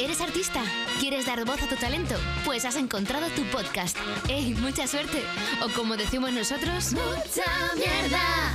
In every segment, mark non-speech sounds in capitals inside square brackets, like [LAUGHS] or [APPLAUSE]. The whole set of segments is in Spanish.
¿Eres artista? ¿Quieres dar voz a tu talento? Pues has encontrado tu podcast. ¡Ey, mucha suerte! O como decimos nosotros, ¡mucha mierda!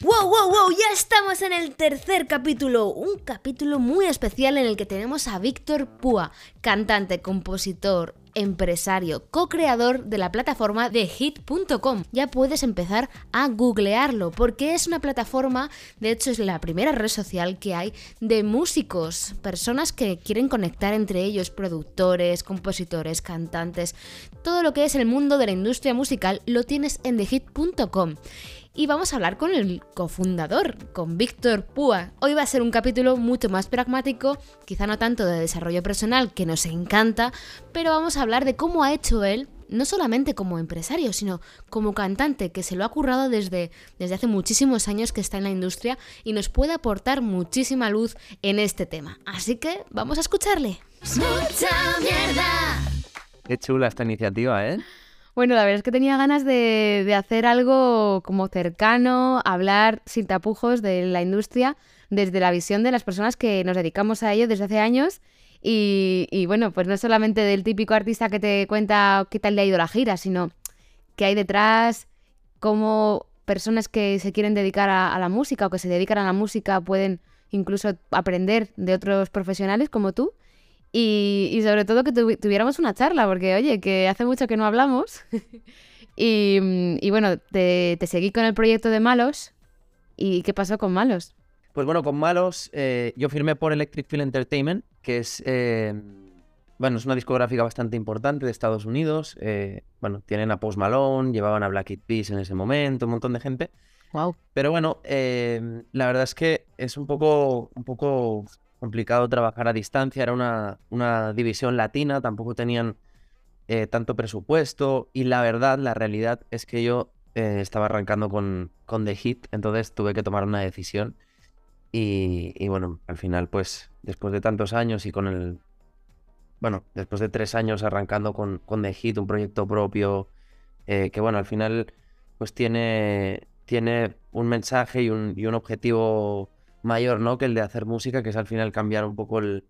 ¡Wow, wow, wow! Ya estamos en el tercer capítulo. Un capítulo muy especial en el que tenemos a Víctor Púa, cantante, compositor, empresario, co-creador de la plataforma de hit.com. Ya puedes empezar a googlearlo porque es una plataforma, de hecho es la primera red social que hay de músicos, personas que quieren conectar entre ellos, productores, compositores, cantantes, todo lo que es el mundo de la industria musical lo tienes en thehit.com y vamos a hablar con el cofundador, con Víctor Púa. Hoy va a ser un capítulo mucho más pragmático, quizá no tanto de desarrollo personal, que nos encanta, pero vamos a hablar de cómo ha hecho él, no solamente como empresario, sino como cantante, que se lo ha currado desde, desde hace muchísimos años que está en la industria y nos puede aportar muchísima luz en este tema. Así que vamos a escucharle. ¡Mucha mierda! Qué chula esta iniciativa, ¿eh? Bueno, la verdad es que tenía ganas de, hacer algo como cercano, hablar sin tapujos de la industria desde la visión de las personas que nos dedicamos a ello desde hace años. Y, bueno, pues no solamente del típico artista que te cuenta qué tal le ha ido la gira, sino que hay detrás, cómo personas que se quieren dedicar a, la música o que se dedican a la música pueden incluso aprender de otros profesionales como tú. Y, sobre todo que tuviéramos una charla, porque oye, que hace mucho que no hablamos. [LAUGHS] y, bueno, te, seguí con el proyecto de Malos. ¿Y qué pasó con Malos? Pues bueno, con Malos eh, yo firmé por Electric Field Entertainment, que es, eh, bueno, es una discográfica bastante importante de Estados Unidos. Eh, bueno, tienen a Post Malone, llevaban a Black Eyed Peas en ese momento, un montón de gente. Wow. Pero bueno, la verdad es que es un poco, un poco complicado trabajar a distancia, era una, una división latina, tampoco tenían eh, tanto presupuesto y la verdad, la realidad es que yo eh, estaba arrancando con, con The Hit, entonces tuve que tomar una decisión y, bueno, al final pues después de tantos años y con el, bueno, después de tres años arrancando con, con The Hit, un proyecto propio, eh, que bueno, al final pues tiene, tiene un mensaje y un, y un objetivo mayor, ¿no? Que el de hacer música, que es al final cambiar un poco el,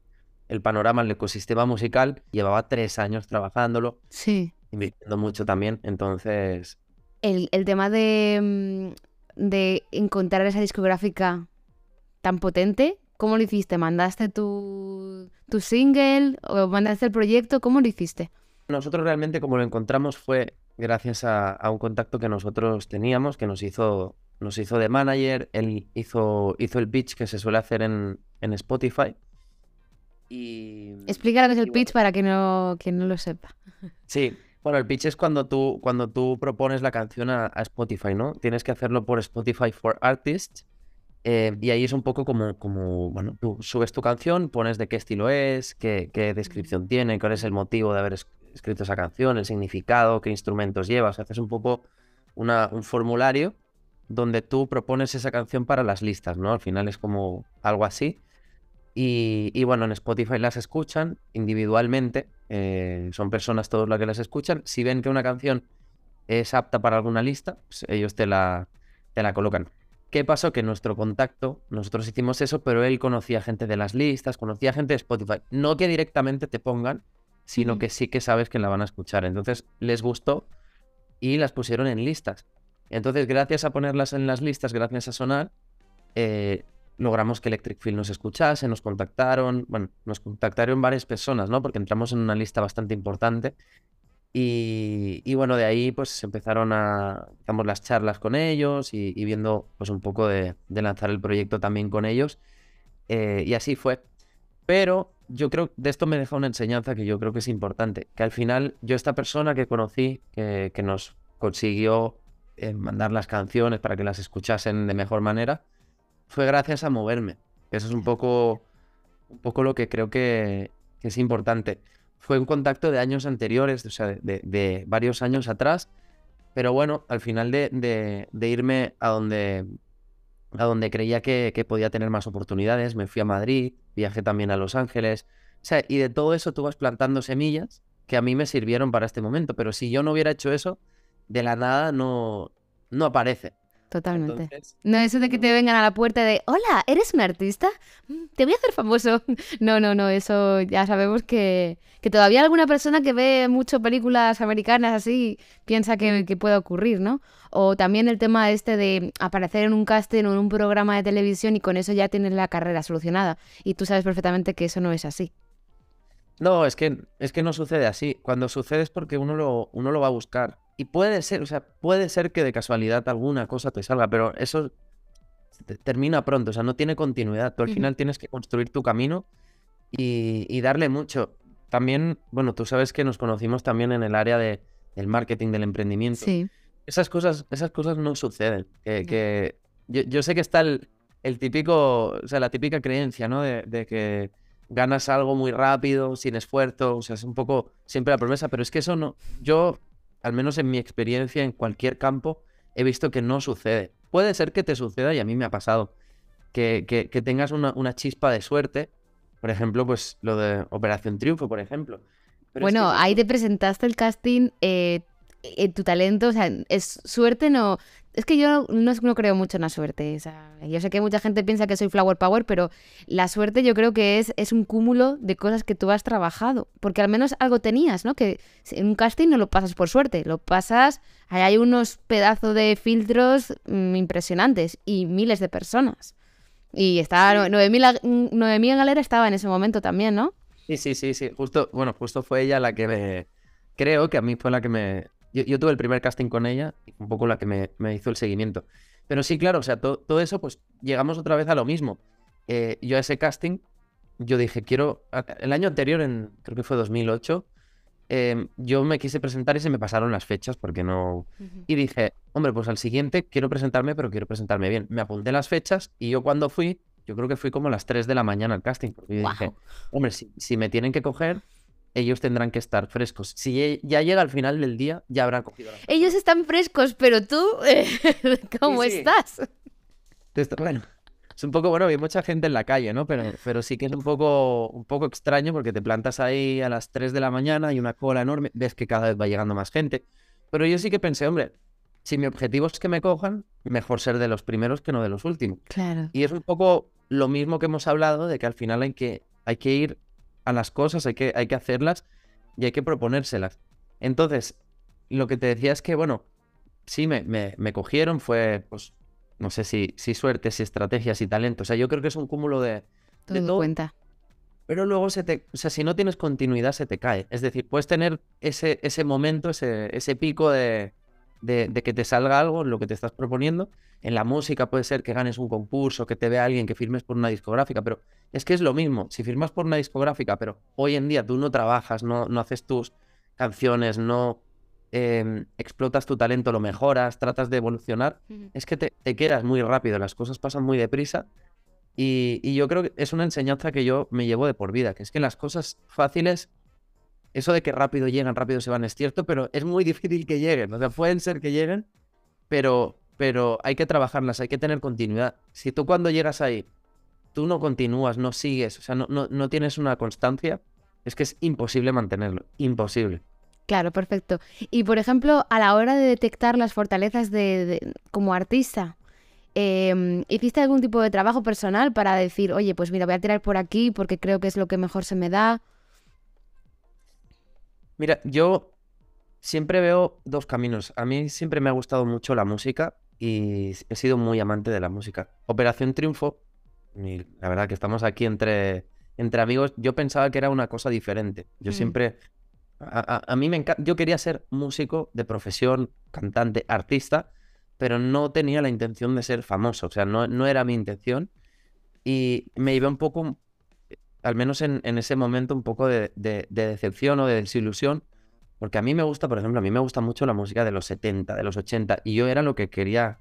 panorama, el ecosistema musical. Llevaba tres años trabajándolo. Sí. Invirtiendo mucho también. Entonces. El, tema de, mm, de encontrar esa discográfica tan potente, ¿cómo lo hiciste? ¿Mandaste tu, tu single o mandaste el proyecto? ¿Cómo lo hiciste? Nosotros realmente como lo encontramos fue gracias a, a, un contacto que nosotros teníamos, que nos hizo nos hizo de manager, él hizo, hizo el pitch que se suele hacer en, Spotify. Y, Explica lo que es el pitch para que no, no lo sepa. Sí, bueno, el pitch es cuando tú, cuando tú propones la canción a, Spotify, ¿no? Tienes que hacerlo por Spotify for Artists. Eh, y ahí es un poco como, como, bueno, tú subes tu canción, pones de qué estilo es, qué, qué descripción tiene, cuál es el motivo de haber escrito esa canción, el significado, qué instrumentos llevas. Haces un poco una, un formulario donde tú propones esa canción para las listas, ¿no? Al final es como algo así. Y, bueno, en Spotify las escuchan individualmente, eh, son personas todas las que las escuchan. Si ven que una canción es apta para alguna lista, pues ellos te la, te la colocan. ¿Qué pasó? Que nuestro contacto, nosotros hicimos eso, pero él conocía gente de las listas, conocía gente de Spotify. No que directamente te pongan, sino que sí que sabes que la van a escuchar. Entonces les gustó y las pusieron en listas. Entonces, gracias a ponerlas en las listas, gracias a sonar, eh, logramos que Electric Field nos escuchase, nos contactaron, bueno, nos contactaron varias personas, ¿no? Porque entramos en una lista bastante importante. Y, bueno, de ahí pues empezaron a, digamos, las charlas con ellos y, viendo pues un poco de, lanzar el proyecto también con ellos. Eh, y así fue. Pero yo creo, de esto me deja una enseñanza que yo creo que es importante, que al final yo esta persona que conocí, que nos consiguió mandar las canciones para que las escuchasen de mejor manera, fue gracias a moverme. Eso es un poco, un poco lo que creo que, es importante. Fue un contacto de años anteriores, o sea, de, varios años atrás, pero bueno, al final de, irme a donde, a donde creía que, que, podía tener más oportunidades, me fui a Madrid, viajé también a Los Ángeles, o sea, y de todo eso tú vas plantando semillas que a mí me sirvieron para este momento, pero si yo no hubiera hecho eso, de la nada no, no aparece. Totalmente. Entonces, No, eso de que te vengan a la puerta de, hola, ¿eres un artista? Mm, Te voy a hacer famoso. [LAUGHS] No, no, no, eso ya sabemos que, que todavía alguna persona que ve mucho películas americanas así piensa que, que puede ocurrir, ¿no? O también el tema este de aparecer en un casting o en un programa de televisión y con eso ya tienes la carrera solucionada. Y tú sabes perfectamente que eso no es así. No, es que, es que no sucede así. Cuando sucede es porque uno lo, uno lo va a buscar. Y puede ser, o sea, puede ser que de casualidad alguna cosa te salga, pero eso te- termina pronto, o sea, no tiene continuidad. Tú al final tienes que construir tu camino y, y darle mucho. También, bueno, tú sabes que nos conocimos también en el área de, del marketing, del emprendimiento. Sí. Esas cosas, esas cosas no suceden. Que, No. que- yo, yo sé que está el, el típico, o sea, la típica creencia, ¿no? De, de que ganas algo muy rápido, sin esfuerzo, o sea, es un poco siempre la promesa, pero es que eso no, yo, al menos en mi experiencia en cualquier campo, he visto que no sucede. Puede ser que te suceda y a mí me ha pasado, que, que- que tengas una, una chispa de suerte, por ejemplo, pues lo de Operación Triunfo, por ejemplo. Pero es que Bueno, eso- ahí te presentaste el casting, eh, eh, tu talento, o sea, es suerte, no. Es que yo no, no creo mucho en la suerte. o sea, yo sé que mucha gente piensa que soy flower power, pero la suerte yo creo que es, es un cúmulo de cosas que tú has trabajado. Porque al menos algo tenías, ¿no? Que en un casting no lo pasas por suerte, lo pasas. ahí Hay unos pedazos de filtros mm, impresionantes y miles de personas. Y estaba Noemí, la- Noemí Galera estaba en ese momento también, ¿no? Sí, sí, sí, sí. Justo, bueno, justo fue ella la que me. Creo que a mí fue la que me. Yo, yo tuve el primer casting con ella un poco la que me, me hizo el seguimiento. Pero sí, claro, o sea, to- todo eso, pues llegamos otra vez a lo mismo. Eh, yo a ese casting, yo dije, quiero. El año anterior, en creo que fue 2008, em, yo me quise presentar y se me pasaron las fechas porque no. Y dije, hombre, pues al siguiente quiero presentarme, pero quiero presentarme bien. Me apunté las fechas y yo cuando fui, yo creo que fui como a las 3 de la mañana al casting. Porque yo dije, hombre, si, si me tienen que coger, ellos tendrán que estar frescos. Si ya llega al final del día, ya habrán cogido la Ellos están frescos, pero tú, eh, [LAUGHS] ¿cómo Sí, sí. estás? Bueno, es un poco, bueno, hay mucha gente en la calle, ¿no? Pero, pero sí que es un poco, un poco extraño porque te plantas ahí a las 3 de la mañana y una cola enorme, ves que cada vez va llegando más gente. Pero yo sí que pensé, hombre, si mi objetivo es que me cojan, mejor ser de los primeros que no de los últimos. Claro. Y es un poco lo mismo que hemos hablado de que al final hay que, hay que ir a las cosas, hay que, hay que hacerlas y hay que proponérselas. Entonces, lo que te decía es que, bueno, sí, me, me, me cogieron, fue, pues, no sé si, si suerte, si estrategias, si talento. O sea, yo creo que es un cúmulo de, de Todo cuenta. pero luego se te, o sea, si no tienes continuidad, se te cae. Es decir, puedes tener ese, ese momento, ese, ese pico de, de, de que te salga algo lo que te estás proponiendo. En la música puede ser que ganes un concurso, que te vea alguien, que firmes por una discográfica, pero es que es lo mismo. Si firmas por una discográfica, pero hoy en día tú no trabajas, no, no haces tus canciones, no em, explotas tu talento, lo mejoras, tratas de evolucionar, es que te, te quedas muy rápido, las cosas pasan muy deprisa y, y yo creo que es una enseñanza que yo me llevo de por vida, que es que las cosas fáciles, eso de que rápido llegan, rápido se van, es cierto, pero es muy [LAUGHS] difícil que lleguen. O sea, pueden ser que lleguen, pero, pero hay que trabajarlas, hay que tener continuidad. Si tú cuando llegas ahí, tú no continúas, no sigues, o sea, no, no, no tienes una constancia, es que es imposible mantenerlo, imposible. Claro, perfecto. Y por ejemplo, a la hora de detectar las fortalezas de, de- como artista, em, ¿hiciste algún tipo de trabajo personal para decir, oye, pues mira, voy a tirar por aquí porque creo que es lo que mejor se me da? Mira, yo siempre veo dos caminos. A mí siempre me ha gustado mucho la música y he sido muy amante de la música. Operación Triunfo, y la verdad que estamos aquí entre, entre amigos, yo pensaba que era una cosa diferente. Yo Mm. siempre, a, a- a mí me encanta, yo quería ser músico de profesión, cantante, artista, pero no tenía la intención de ser famoso, o sea, no, no era mi intención y me llevé un poco, al menos en, en ese momento, un poco de, de- de decepción o de desilusión, porque a mí me gusta, por ejemplo, a mí me gusta mucho la música de los 70, de los 80, y yo era lo que quería,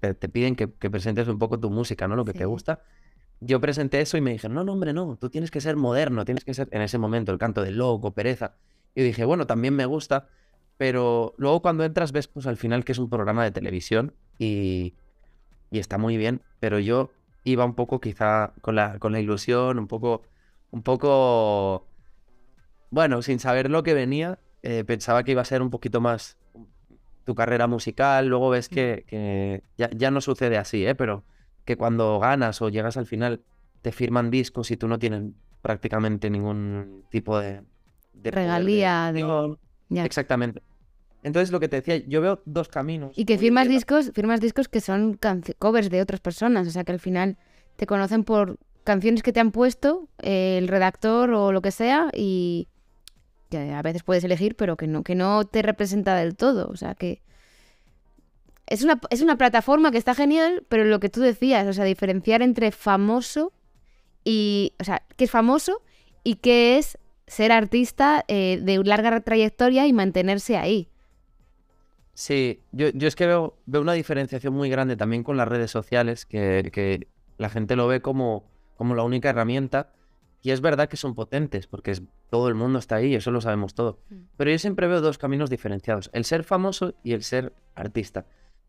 te, te piden que, que presentes un poco tu música, ¿no? Lo que Sí. te gusta. Yo presenté eso y me dijeron, no, no, hombre, no, tú tienes que ser moderno, tienes que ser, en ese momento, el canto del loco, pereza. Y dije, bueno, también me gusta, pero luego cuando entras ves, pues al final que es un programa de televisión y, y está muy bien, pero yo iba un poco quizá con la, con la ilusión, un poco, un poco, bueno, sin saber lo que venía, eh, pensaba que iba a ser un poquito más, tu carrera musical, luego ves que, que ya, ya no sucede así, ¿eh? pero que cuando ganas o llegas al final te firman discos y tú no tienes prácticamente ningún tipo de... Regalía, de-. Exactamente. Entonces lo que te decía, yo veo dos caminos. Y que firmas discos, firmas discos que son covers de otras personas, o sea que al final te conocen por canciones que te han puesto eh, el redactor o lo que sea y que a veces puedes elegir, pero que no, que no te representa del todo, o sea que es una, es una plataforma que está genial, pero lo que tú decías, o sea, diferenciar entre famoso y, o sea, qué es famoso y qué es ser artista eh, de larga trayectoria y mantenerse ahí. Sí, yo, yo es que veo, veo una diferenciación muy grande también con las redes sociales, que, que la gente lo ve como, como la única herramienta. Y es verdad que son potentes, porque es- todo el mundo está ahí, eso lo sabemos todo. Mm. Pero yo siempre veo dos caminos diferenciados, el ser famoso y el ser artista.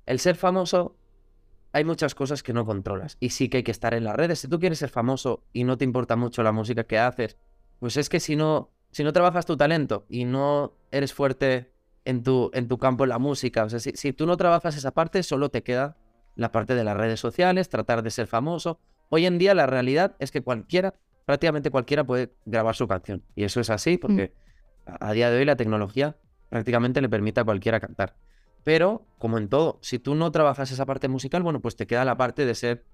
El ser famoso, hay muchas cosas que no controlas y sí que hay que estar en las redes. Si tú quieres ser famoso y no te importa mucho la música que haces, pues es que si no, si no trabajas tu talento y no eres fuerte en tu, en tu campo en la música, o sea, si, si tú no trabajas esa parte, solo te queda la parte de las redes sociales, tratar de ser famoso. Hoy en día la realidad es que cualquiera, prácticamente cualquiera puede grabar su canción. Y eso es así porque a, a día de hoy la tecnología prácticamente le permite a cualquiera cantar. Pero, como en todo, si tú no trabajas esa parte musical, bueno, pues te queda la parte de ser,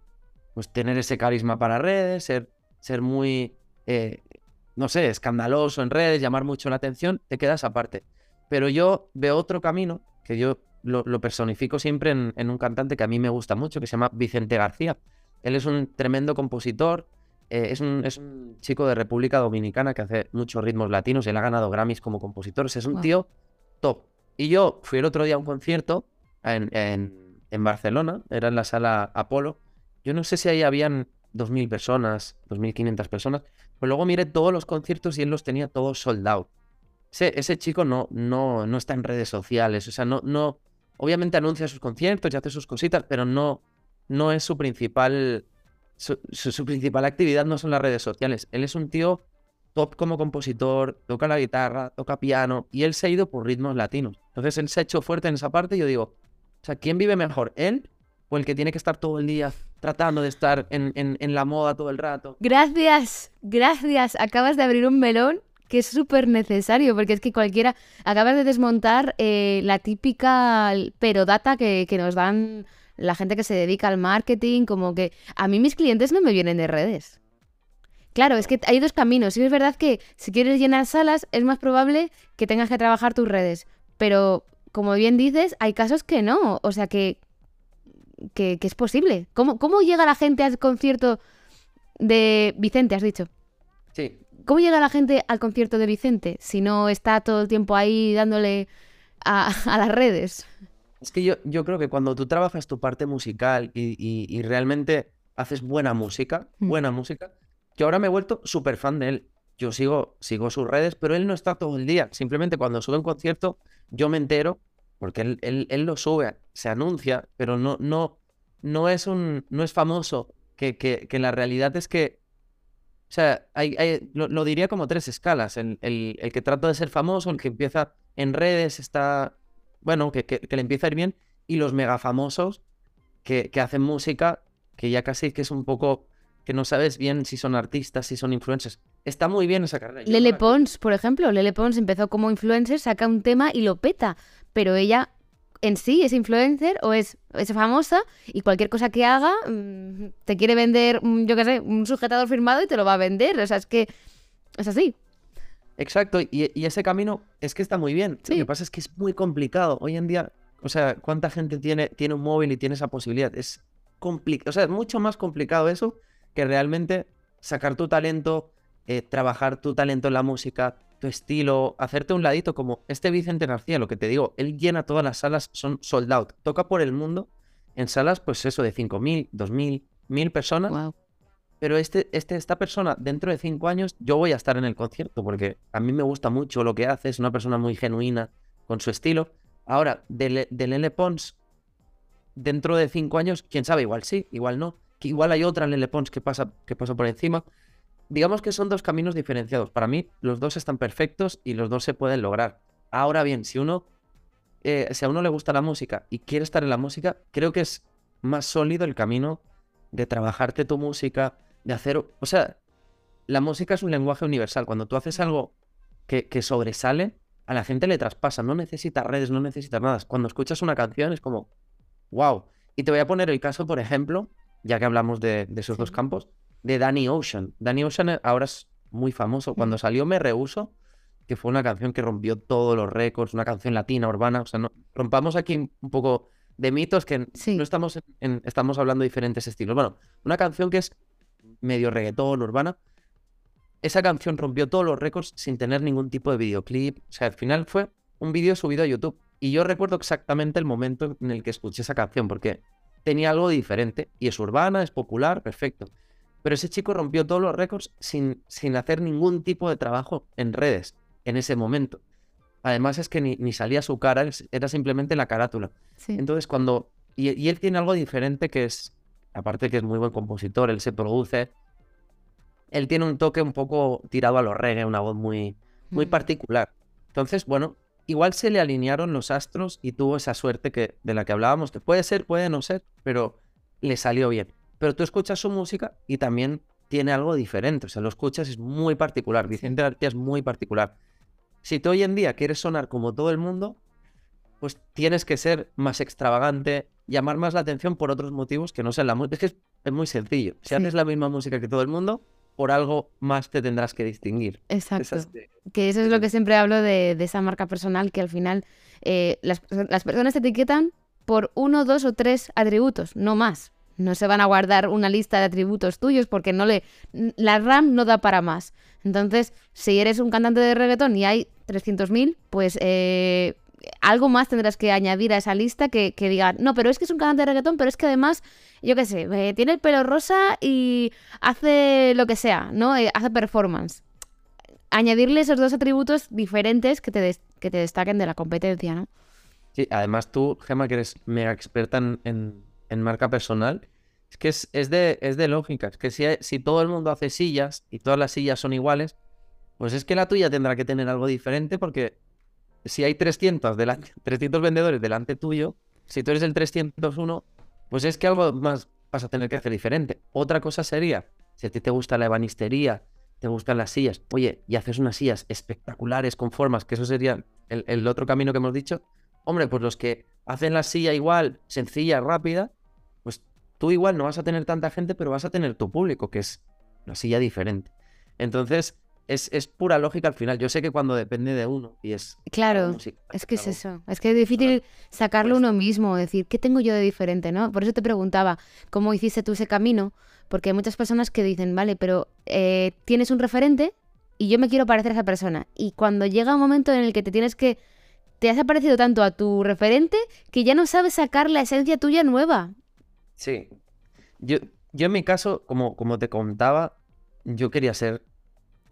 pues tener ese carisma para redes, ser, ser muy, eh, no sé, escandaloso en redes, llamar mucho la atención, te queda esa parte. Pero yo veo otro camino que yo lo, lo personifico siempre en, en un cantante que a mí me gusta mucho, que se llama Vicente García. Él es un tremendo compositor, eh, es, un, es un chico de República Dominicana que hace muchos ritmos latinos, él ha ganado Grammys como compositor, o sea, es un tío top. Y yo fui el otro día a un concierto en, en- en Barcelona, era en la sala Apolo. Yo no sé si ahí habían 2.000 personas, 2.500 personas, pero luego miré todos los conciertos y él los tenía todos sold out. Ese, ese chico no, no, no está en redes sociales, o sea, no, no, obviamente anuncia sus conciertos y hace sus cositas, pero no, no es su principal, su, su- principal actividad no son las redes sociales. Él es un tío top como compositor, toca la guitarra, toca piano, y él se ha ido por ritmos latinos. Entonces él se ha hecho fuerte en esa parte y yo digo, o sea, ¿quién vive mejor? ¿Él o el que tiene que estar todo el día tratando de estar en, en- en la moda todo el rato? Gracias, gracias. Acabas de abrir un melón que es súper necesario, porque es que cualquiera... Acabas de desmontar eh, la típica perodata que, que nos dan la gente que se dedica al marketing, como que a mí mis clientes no me vienen de redes. Claro, es que hay dos caminos. Y es verdad que si quieres llenar salas, es más probable que tengas que trabajar tus redes. Pero, como bien dices, hay casos que no. O sea, que, que, que es posible. ¿Cómo, ¿Cómo llega la gente al concierto de Vicente, has dicho? Sí, ¿Cómo llega la gente al concierto de Vicente si no está todo el tiempo ahí dándole a, a las redes? Es que yo, yo creo que cuando tú trabajas tu parte musical y, y- y realmente haces buena música, Mm. buena música, que ahora me he vuelto súper fan de él. Yo sigo, sigo sus redes, pero él no está todo el día. Simplemente cuando sube un concierto, yo me entero, porque él, él- él lo sube, se anuncia, pero no, no, no es un, no es famoso. Que, que, que la realidad es que, o sea, hay, hay- lo, lo diría como tres escalas. El, el- el que trata de ser famoso, el que empieza en redes, está bueno, que, que- que le empieza a ir bien, y los mega famosos que, que hacen música, que ya casi que es un poco, que no sabes bien si son artistas, si son influencers. Está muy bien esa carrera. Lele Pons, por ejemplo, Lele Pons empezó como influencer, saca un tema y lo peta, pero ella en sí es influencer o es, es famosa y cualquier cosa que haga mm, te quiere vender, mm, yo qué sé, un sujetador firmado y te lo va a vender. O sea, es que es así. Exacto, y, y ese camino es que está muy bien. Lo que pasa es que es muy complicado. Hoy en día, o sea, ¿cuánta gente tiene, tiene un móvil y tiene esa posibilidad? Es complicado, o sea, es mucho más complicado eso que realmente sacar tu talento, eh, trabajar tu talento en la música, tu estilo, hacerte un ladito como este Vicente García, lo que te digo, él llena todas las salas, son sold out, toca por el mundo en salas, pues eso, de 5.000, 2.000, 1.000 personas Wow. Pero este, este, esta persona, dentro de cinco años, yo voy a estar en el concierto porque a mí me gusta mucho lo que hace, es una persona muy genuina con su estilo. Ahora, de, Le- de Lele Pons, dentro de cinco años, quién sabe, igual sí, igual no. Que igual hay otra Lele Pons que pasa, que pasa por encima. Digamos que son dos caminos diferenciados. Para mí, los dos están perfectos y los dos se pueden lograr. Ahora bien, si uno eh, si a uno le gusta la música y quiere estar en la música, creo que es más sólido el camino de trabajarte tu música, de hacer, o sea, la música es un lenguaje universal. Cuando tú haces algo que, que sobresale, a la gente le traspasa, no necesitas redes, no necesitas nada. Cuando escuchas una canción es como, wow. Y te voy a poner el caso, por ejemplo, ya que hablamos de, de esos dos campos, de Danny Ocean. Danny Ocean eh, ahora es muy famoso. Cuando salió Me Rehuso, que fue una canción que rompió todos los récords, una canción latina, urbana. O sea, no, rompamos aquí un poco de mitos que Sí. no estamos, en- en- estamos hablando de diferentes estilos. Bueno, una canción que es medio reggaetón, urbana. Esa canción rompió todos los récords sin tener ningún tipo de videoclip. O sea, al final fue un vídeo subido a YouTube. Y yo recuerdo exactamente el momento en el que escuché esa canción, porque tenía algo diferente. Y es urbana, es popular, perfecto. Pero ese chico rompió todos los récords sin, sin hacer ningún tipo de trabajo en redes en ese momento. Además es que ni, ni salía su cara, era simplemente la carátula. Sí. Entonces cuando... Y, y él tiene algo diferente que es, aparte que es muy buen compositor, él se produce, él tiene un toque un poco tirado a los reggae, una voz muy, muy Mm. particular. Entonces, bueno, igual se le alinearon los astros y tuvo esa suerte que, de la que hablábamos, que puede ser, puede no ser, pero le salió bien. Pero tú escuchas su música y también tiene algo diferente, o sea, lo escuchas es muy particular, Vicente García es muy particular. Si tú hoy en día quieres sonar como todo el mundo, pues tienes que ser más extravagante, llamar más la atención por otros motivos que no sean la música. Es que es, es muy sencillo. Si Sí. haces la misma música que todo el mundo, por algo más te tendrás que distinguir. Exacto. Que eso es lo que siempre hablo de, de esa marca personal, que al final eh, las, perso- las personas te etiquetan por uno, dos o tres atributos, no más. No se van a guardar una lista de atributos tuyos porque no le la RAM no da para más. Entonces, si eres un cantante de reggaetón y hay 300.000, pues eh, algo más tendrás que añadir a esa lista que, que diga, no, pero es que es un cantante de reggaetón, pero es que además, yo qué sé, eh, tiene el pelo rosa y hace lo que sea, ¿no? Eh, hace performance añadirle esos dos atributos diferentes que te, que te destaquen de la competencia, ¿no? Sí, además tú, Gemma, que eres mega experta en, en- en marca personal, es que es, es de, es de lógica. Es que si, si todo el mundo hace sillas y todas las sillas son iguales, pues es que la tuya tendrá que tener algo diferente porque si hay 300, delante, 300 vendedores delante tuyo, si tú eres el 301, pues es que algo más vas a tener que hacer diferente. Otra cosa sería, si a ti te gusta la ebanistería, te gustan las sillas, oye, y haces unas sillas espectaculares con formas, que eso sería el, el otro camino que hemos dicho, hombre, pues los que hacen la silla igual, sencilla, rápida, pues tú igual no vas a tener tanta gente, pero vas a tener tu público, que es una silla diferente. Entonces, es, es pura lógica al final. Yo sé que cuando depende de uno y es... la Claro, música, es que es eso. Es que es difícil sacarlo Pues- uno mismo, decir, ¿qué tengo yo de diferente, no? Por eso te preguntaba, ¿cómo hiciste tú ese camino? Porque hay muchas personas que dicen, vale, pero eh, tienes un referente y yo me quiero parecer a esa persona. Y cuando llega un momento en el que te tienes que... Te has parecido tanto a tu referente que ya no sabes sacar la esencia tuya nueva. Sí. Yo, yo en mi caso, como, como te contaba, yo quería ser,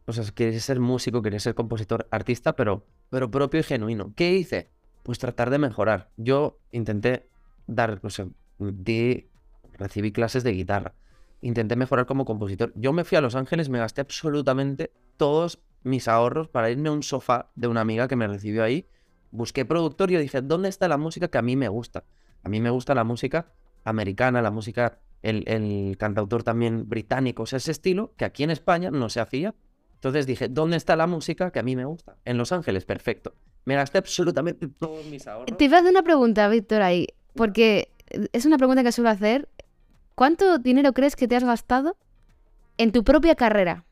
o sea, quería ser músico, quería ser compositor, artista, pero, pero propio y genuino. ¿Qué hice? Pues tratar de mejorar. Yo intenté dar, o sea, di, recibí clases de guitarra. Intenté mejorar como compositor. Yo me fui a Los Ángeles, me gasté absolutamente todos mis ahorros para irme a un sofá de una amiga que me recibió ahí. Busqué productor y yo dije, ¿dónde está la música que a mí me gusta? A mí me gusta la música americana, la música, el, el cantautor también británico, o ese estilo que aquí en España no se hacía. Entonces dije, ¿dónde está la música que a mí me gusta? En Los Ángeles, perfecto. Me gasté absolutamente todos mis ahorros. Te iba a hacer una pregunta, Víctor, ahí, porque es una pregunta que suelo hacer. ¿Cuánto dinero crees que te has gastado en tu propia carrera?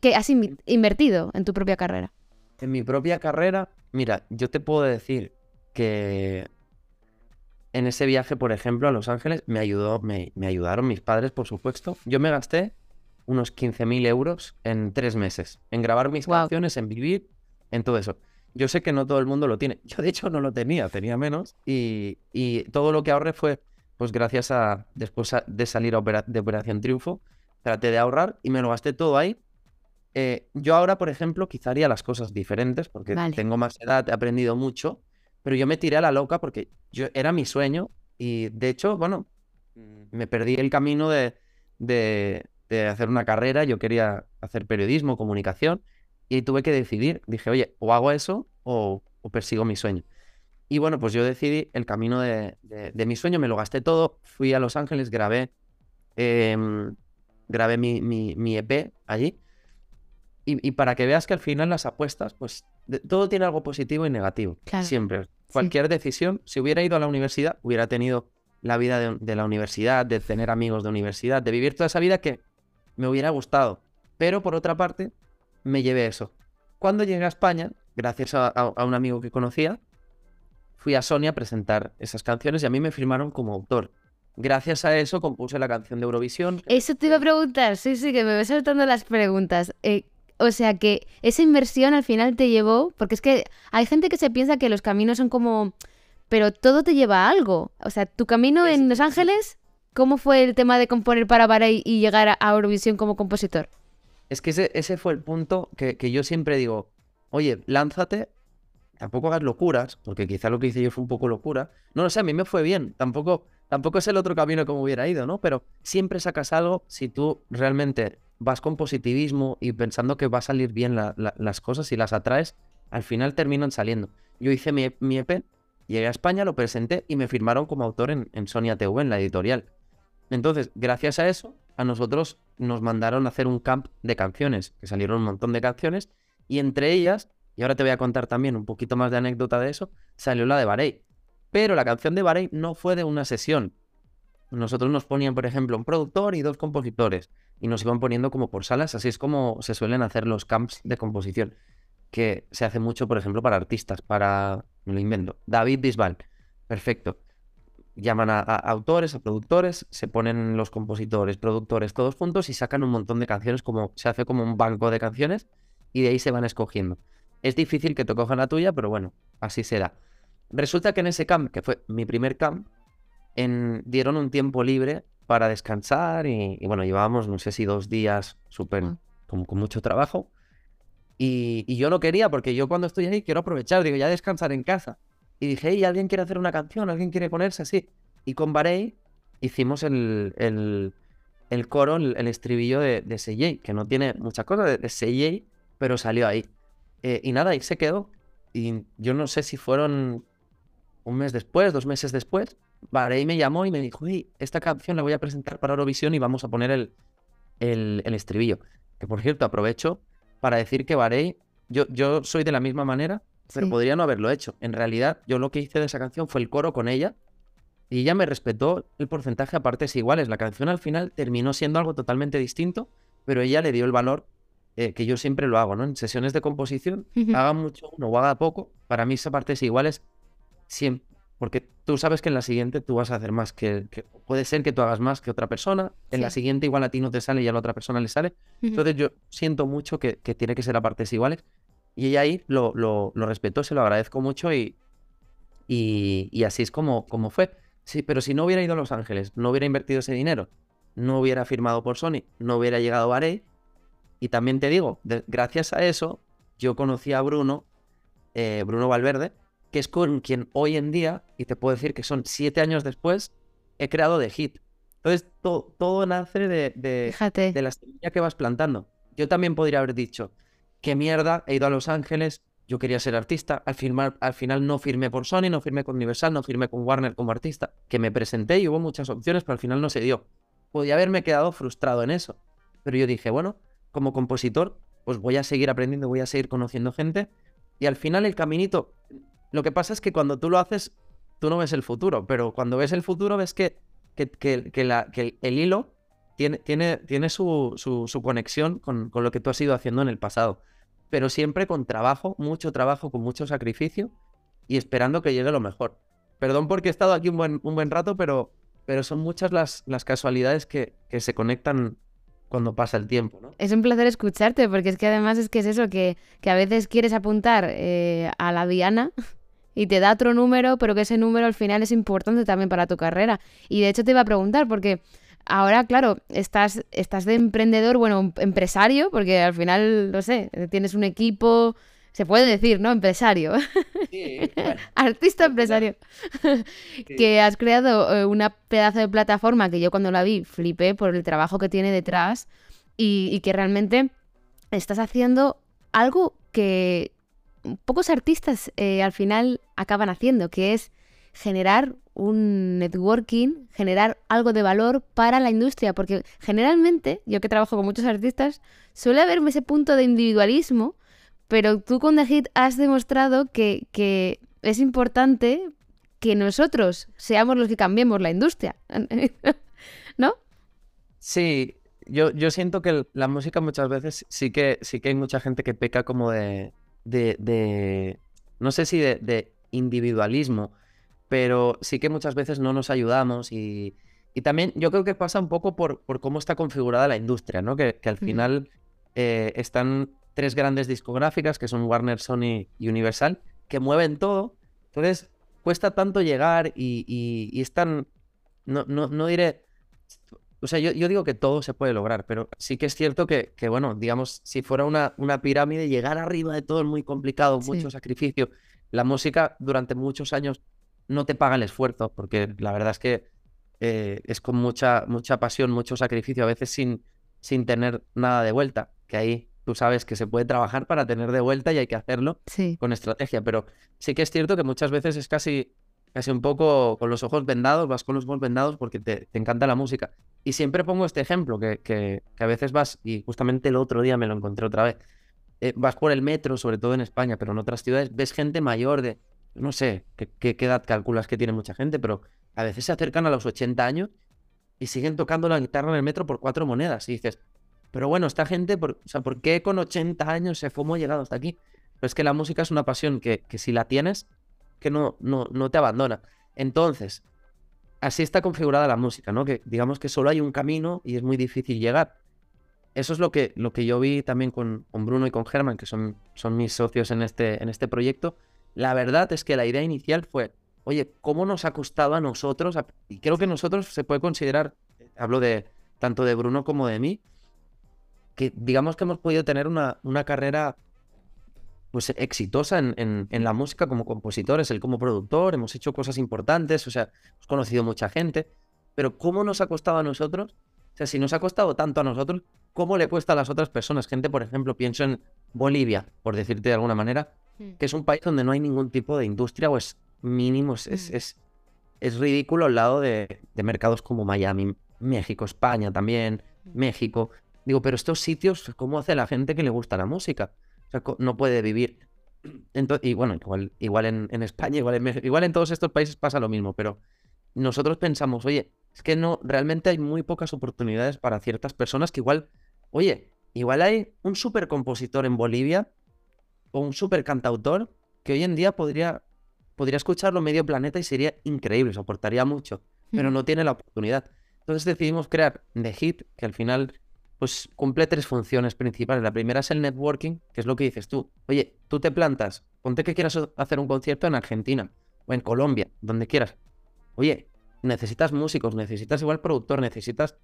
Que has invertido en tu propia carrera. En mi propia carrera, mira, yo te puedo decir que en ese viaje, por ejemplo, a Los Ángeles, me ayudó, me, me ayudaron mis padres, por supuesto. Yo me gasté unos 15.000 euros en tres meses, en grabar mis Guau. canciones, en vivir, en todo eso. Yo sé que no todo el mundo lo tiene. Yo, de hecho, no lo tenía, tenía menos. Y, y todo lo que ahorré fue, pues gracias a, después a- de salir a opera- de Operación Triunfo, traté de ahorrar y me lo gasté todo ahí. Eh, yo ahora, por ejemplo, quizá haría las cosas diferentes porque Vale. tengo más edad, he aprendido mucho, pero yo me tiré a la loca porque yo era mi sueño y de hecho, bueno, me perdí el camino de, de, de hacer una carrera, yo quería hacer periodismo, comunicación y tuve que decidir, dije, oye, o hago eso o, o persigo mi sueño. Y bueno, pues yo decidí el camino de, de, mi sueño, me lo gasté todo, fui a Los Ángeles, grabé, em, grabé mi, mi, mi, EP allí. Y, y, para que veas que al final las apuestas, pues todo tiene algo positivo y negativo. Siempre. Cualquier decisión, si hubiera ido a la universidad, hubiera tenido la vida de, de, la universidad, de tener amigos de universidad, de vivir toda esa vida que me hubiera gustado. Pero por otra parte, me llevé eso. Cuando llegué a España, gracias a, un amigo que conocía, fui a Sony a presentar esas canciones y a mí me firmaron como autor. Gracias a eso compuse la canción de Eurovisión. Eso te iba a preguntar, sí, sí, que me ves saltando las preguntas. Eh, o sea que esa inversión al final te llevó, porque es que hay gente que se piensa que los caminos son como, pero todo te lleva a algo. O sea, tu camino en Los Ángeles, ¿cómo fue el tema de componer para Baray y llegar a Eurovisión como compositor? Es que ese, fue el punto que, yo siempre digo, oye, lánzate, tampoco hagas locuras, porque quizá lo que hice yo fue un poco locura. No lo sé, a mí me fue bien, tampoco, tampoco es el otro camino como hubiera ido, ¿no? Pero siempre sacas algo si tú realmente vas con positivismo y pensando que va a salir bien las cosas y las atraes, al final terminan saliendo. Yo hice mi, mi, EP, llegué a España, lo presenté y me firmaron como autor en, en Sonia TV, en la editorial. Entonces, gracias a eso, a nosotros nos mandaron a hacer un camp de canciones, que salieron un montón de canciones, y entre ellas, y ahora te voy a contar también un poquito más de anécdota de eso, salió la de Barey. Pero la canción de Barey no fue de una sesión. Nosotros nos ponían, por ejemplo, un productor y dos compositores, y nos iban poniendo como por salas, así es como se suelen hacer los camps de composición, que se hace mucho, por ejemplo, para artistas, para, me lo invento, David Bisbal. Perfecto llaman a, autores, a productores, se ponen los compositores, productores, todos juntos y sacan un montón de canciones, como se hace como un banco de canciones y de ahí se van escogiendo. Es difícil que te cojan la tuya, pero bueno, así será. Resulta que en ese camp, que fue mi primer camp, en, dieron un tiempo libre para descansar y, bueno, llevábamos no sé si dos días súper, ah. con, mucho trabajo. Y, y, yo no quería, porque yo cuando estoy ahí quiero aprovechar, digo, ya descansar en casa. Y dije, hey, ¿alguien quiere hacer una canción? ¿Alguien quiere ponerse así? Y con Barey hicimos el, el, coro, el, estribillo de, de CJ, que no tiene mucha cosa de, CJ, pero salió ahí. Eh, y nada, ahí se quedó. Y yo no sé si fueron un mes después, dos meses después, Barey me llamó y me dijo, hey, esta canción la voy a presentar para Eurovisión y vamos a poner el, el, estribillo. Que por cierto, aprovecho para decir que Barey, yo, yo soy de la misma manera, pero podría no haberlo hecho. En realidad, yo lo que hice de esa canción fue el coro con ella y ella me respetó el porcentaje a partes iguales. La canción al final terminó siendo algo totalmente distinto, pero ella le dio el valor eh, que yo siempre lo hago, ¿no? En sesiones de composición, haga mucho uno o haga poco, para mí esas partes iguales siempre. Porque tú sabes que en la siguiente tú vas a hacer más que, puede ser que tú hagas más que otra persona. En la siguiente igual a ti no te sale y a la otra persona le sale. Entonces yo siento mucho que, que tiene que ser a partes iguales. Y ella ahí lo, lo, respetó, se lo agradezco mucho y, y, así es como, como fue. Sí, pero si no hubiera ido a Los Ángeles, no hubiera invertido ese dinero, no hubiera firmado por Sony, no hubiera llegado a Barey. Y también te digo, gracias a eso, yo conocí a Bruno, eh, Bruno Valverde, que es con quien hoy en día, y te puedo decir que son siete años después, he creado de Hit. Entonces, todo nace de, de, de la semilla que vas plantando. Yo también podría haber dicho, qué mierda, he ido a Los Ángeles, yo quería ser artista, al, firmar, al final no firmé por Sony, no firmé con Universal, no firmé con Warner como artista, que me presenté y hubo muchas opciones, pero al final no se dio. Podía haberme quedado frustrado en eso, pero yo dije, bueno, como compositor, pues voy a seguir aprendiendo, voy a seguir conociendo gente, y al final el caminito, lo que pasa es que cuando tú lo haces, tú no ves el futuro, pero cuando ves el futuro ves que, que, que, el, hilo tiene, tiene, tiene su, su, su conexión con, con lo que tú has ido haciendo en el pasado pero siempre con trabajo, mucho trabajo, con mucho sacrificio y esperando que llegue lo mejor. Perdón porque he estado aquí un buen, un buen rato, pero, pero son muchas las, las casualidades que, que se conectan cuando pasa el tiempo. ¿no? Es un placer escucharte, porque es que además es que es eso, que, que a veces quieres apuntar eh, a la diana [LAUGHS] y te da otro número, pero que ese número al final es importante también para tu carrera. Y de hecho te iba a preguntar, porque Ahora, claro, estás, estás de emprendedor, bueno, empresario, porque al final, no sé, tienes un equipo, se puede decir, ¿no? Empresario. Sí, [LAUGHS] Artista empresario. que has creado eh, una pedazo de plataforma que yo cuando la vi flipé por el trabajo que tiene detrás y, y que realmente estás haciendo algo que pocos artistas eh, al final acaban haciendo, que es generar un networking, generar algo de valor para la industria, porque generalmente, yo que trabajo con muchos artistas, suele haber ese punto de individualismo, pero tú con The Hit has demostrado que, que es importante que nosotros seamos los que cambiemos la industria, [LAUGHS] ¿no? Sí, yo, yo siento que la música muchas veces sí que, sí que hay mucha gente que peca como de, de, no sé si de individualismo, pero sí que muchas veces no nos ayudamos y, y también yo creo que pasa un poco por, por cómo está configurada la industria, ¿no? Que, que al final eh, están tres grandes discográficas que son Warner, Sony y Universal, que mueven todo. Entonces, cuesta tanto llegar y, y, y es tan... No, no, no diré... O sea, yo, yo, digo que todo se puede lograr, pero sí que es cierto que, que bueno, digamos, si fuera una, una, pirámide, llegar arriba de todo es muy complicado, sí. mucho sacrificio. La música durante muchos años no te paga el esfuerzo, porque la verdad es que eh, es con mucha, mucha pasión, mucho sacrificio, a veces sin, sin tener nada de vuelta, que ahí tú sabes que se puede trabajar para tener de vuelta y hay que hacerlo sí. con estrategia, pero sí que es cierto que muchas veces es casi, casi un poco con los ojos vendados, vas con los ojos vendados porque te, te encanta la música. Y siempre pongo este ejemplo, que, que, que, a veces vas, y justamente el otro día me lo encontré otra vez, eh, vas por el metro, sobre todo en España, pero en otras ciudades, ves gente mayor de, no sé qué, edad calculas que tiene mucha gente, pero a veces se acercan a los 80 años y siguen tocando la guitarra en el metro por cuatro monedas. Y dices, pero bueno, esta gente, por, o sea, ¿por qué con 80 años se cómo ha llegado hasta aquí? Pero es que la música es una pasión que, que si la tienes, que no, no, no te abandona. Entonces, así está configurada la música, ¿no? Que digamos que solo hay un camino y es muy difícil llegar. Eso es lo que, lo que yo vi también con, con Bruno y con Germán, que son, son mis socios en este, en este proyecto. La verdad es que la idea inicial fue, oye, ¿cómo nos ha costado a nosotros? Y creo que nosotros se puede considerar, hablo de tanto de Bruno como de mí, que digamos que hemos podido tener una, una carrera pues exitosa en, en, en, la música como compositores, él como productor, hemos hecho cosas importantes, o sea, hemos conocido mucha gente, pero ¿cómo nos ha costado a nosotros? O sea, si nos ha costado tanto a nosotros, ¿cómo le cuesta a las otras personas? Gente, por ejemplo, pienso en Bolivia, por decirte de alguna manera, que es un país donde no hay ningún tipo de industria o es mínimo, es, es, es, es ridículo al lado de, de, mercados como Miami, México, España también, México. Digo, pero estos sitios, ¿cómo hace la gente que le gusta la música? O sea, no puede vivir. [CLEARS THROAT] Entonces, y bueno, igual, igual en, en España, igual en México, igual en todos estos países pasa lo mismo, pero nosotros pensamos, oye, es que no, realmente hay muy pocas oportunidades para ciertas personas que igual, oye, igual hay un super compositor en Bolivia o un super cantautor que hoy en día podría, podría escucharlo medio planeta y sería increíble, soportaría mucho, pero no tiene la oportunidad. Entonces decidimos crear The Hit, que al final pues cumple tres funciones principales. La primera es el networking, que es lo que dices tú. Oye, tú te plantas, ponte que quieras hacer un concierto en Argentina o en Colombia, donde quieras. Oye, necesitas músicos, necesitas igual productor, necesitas...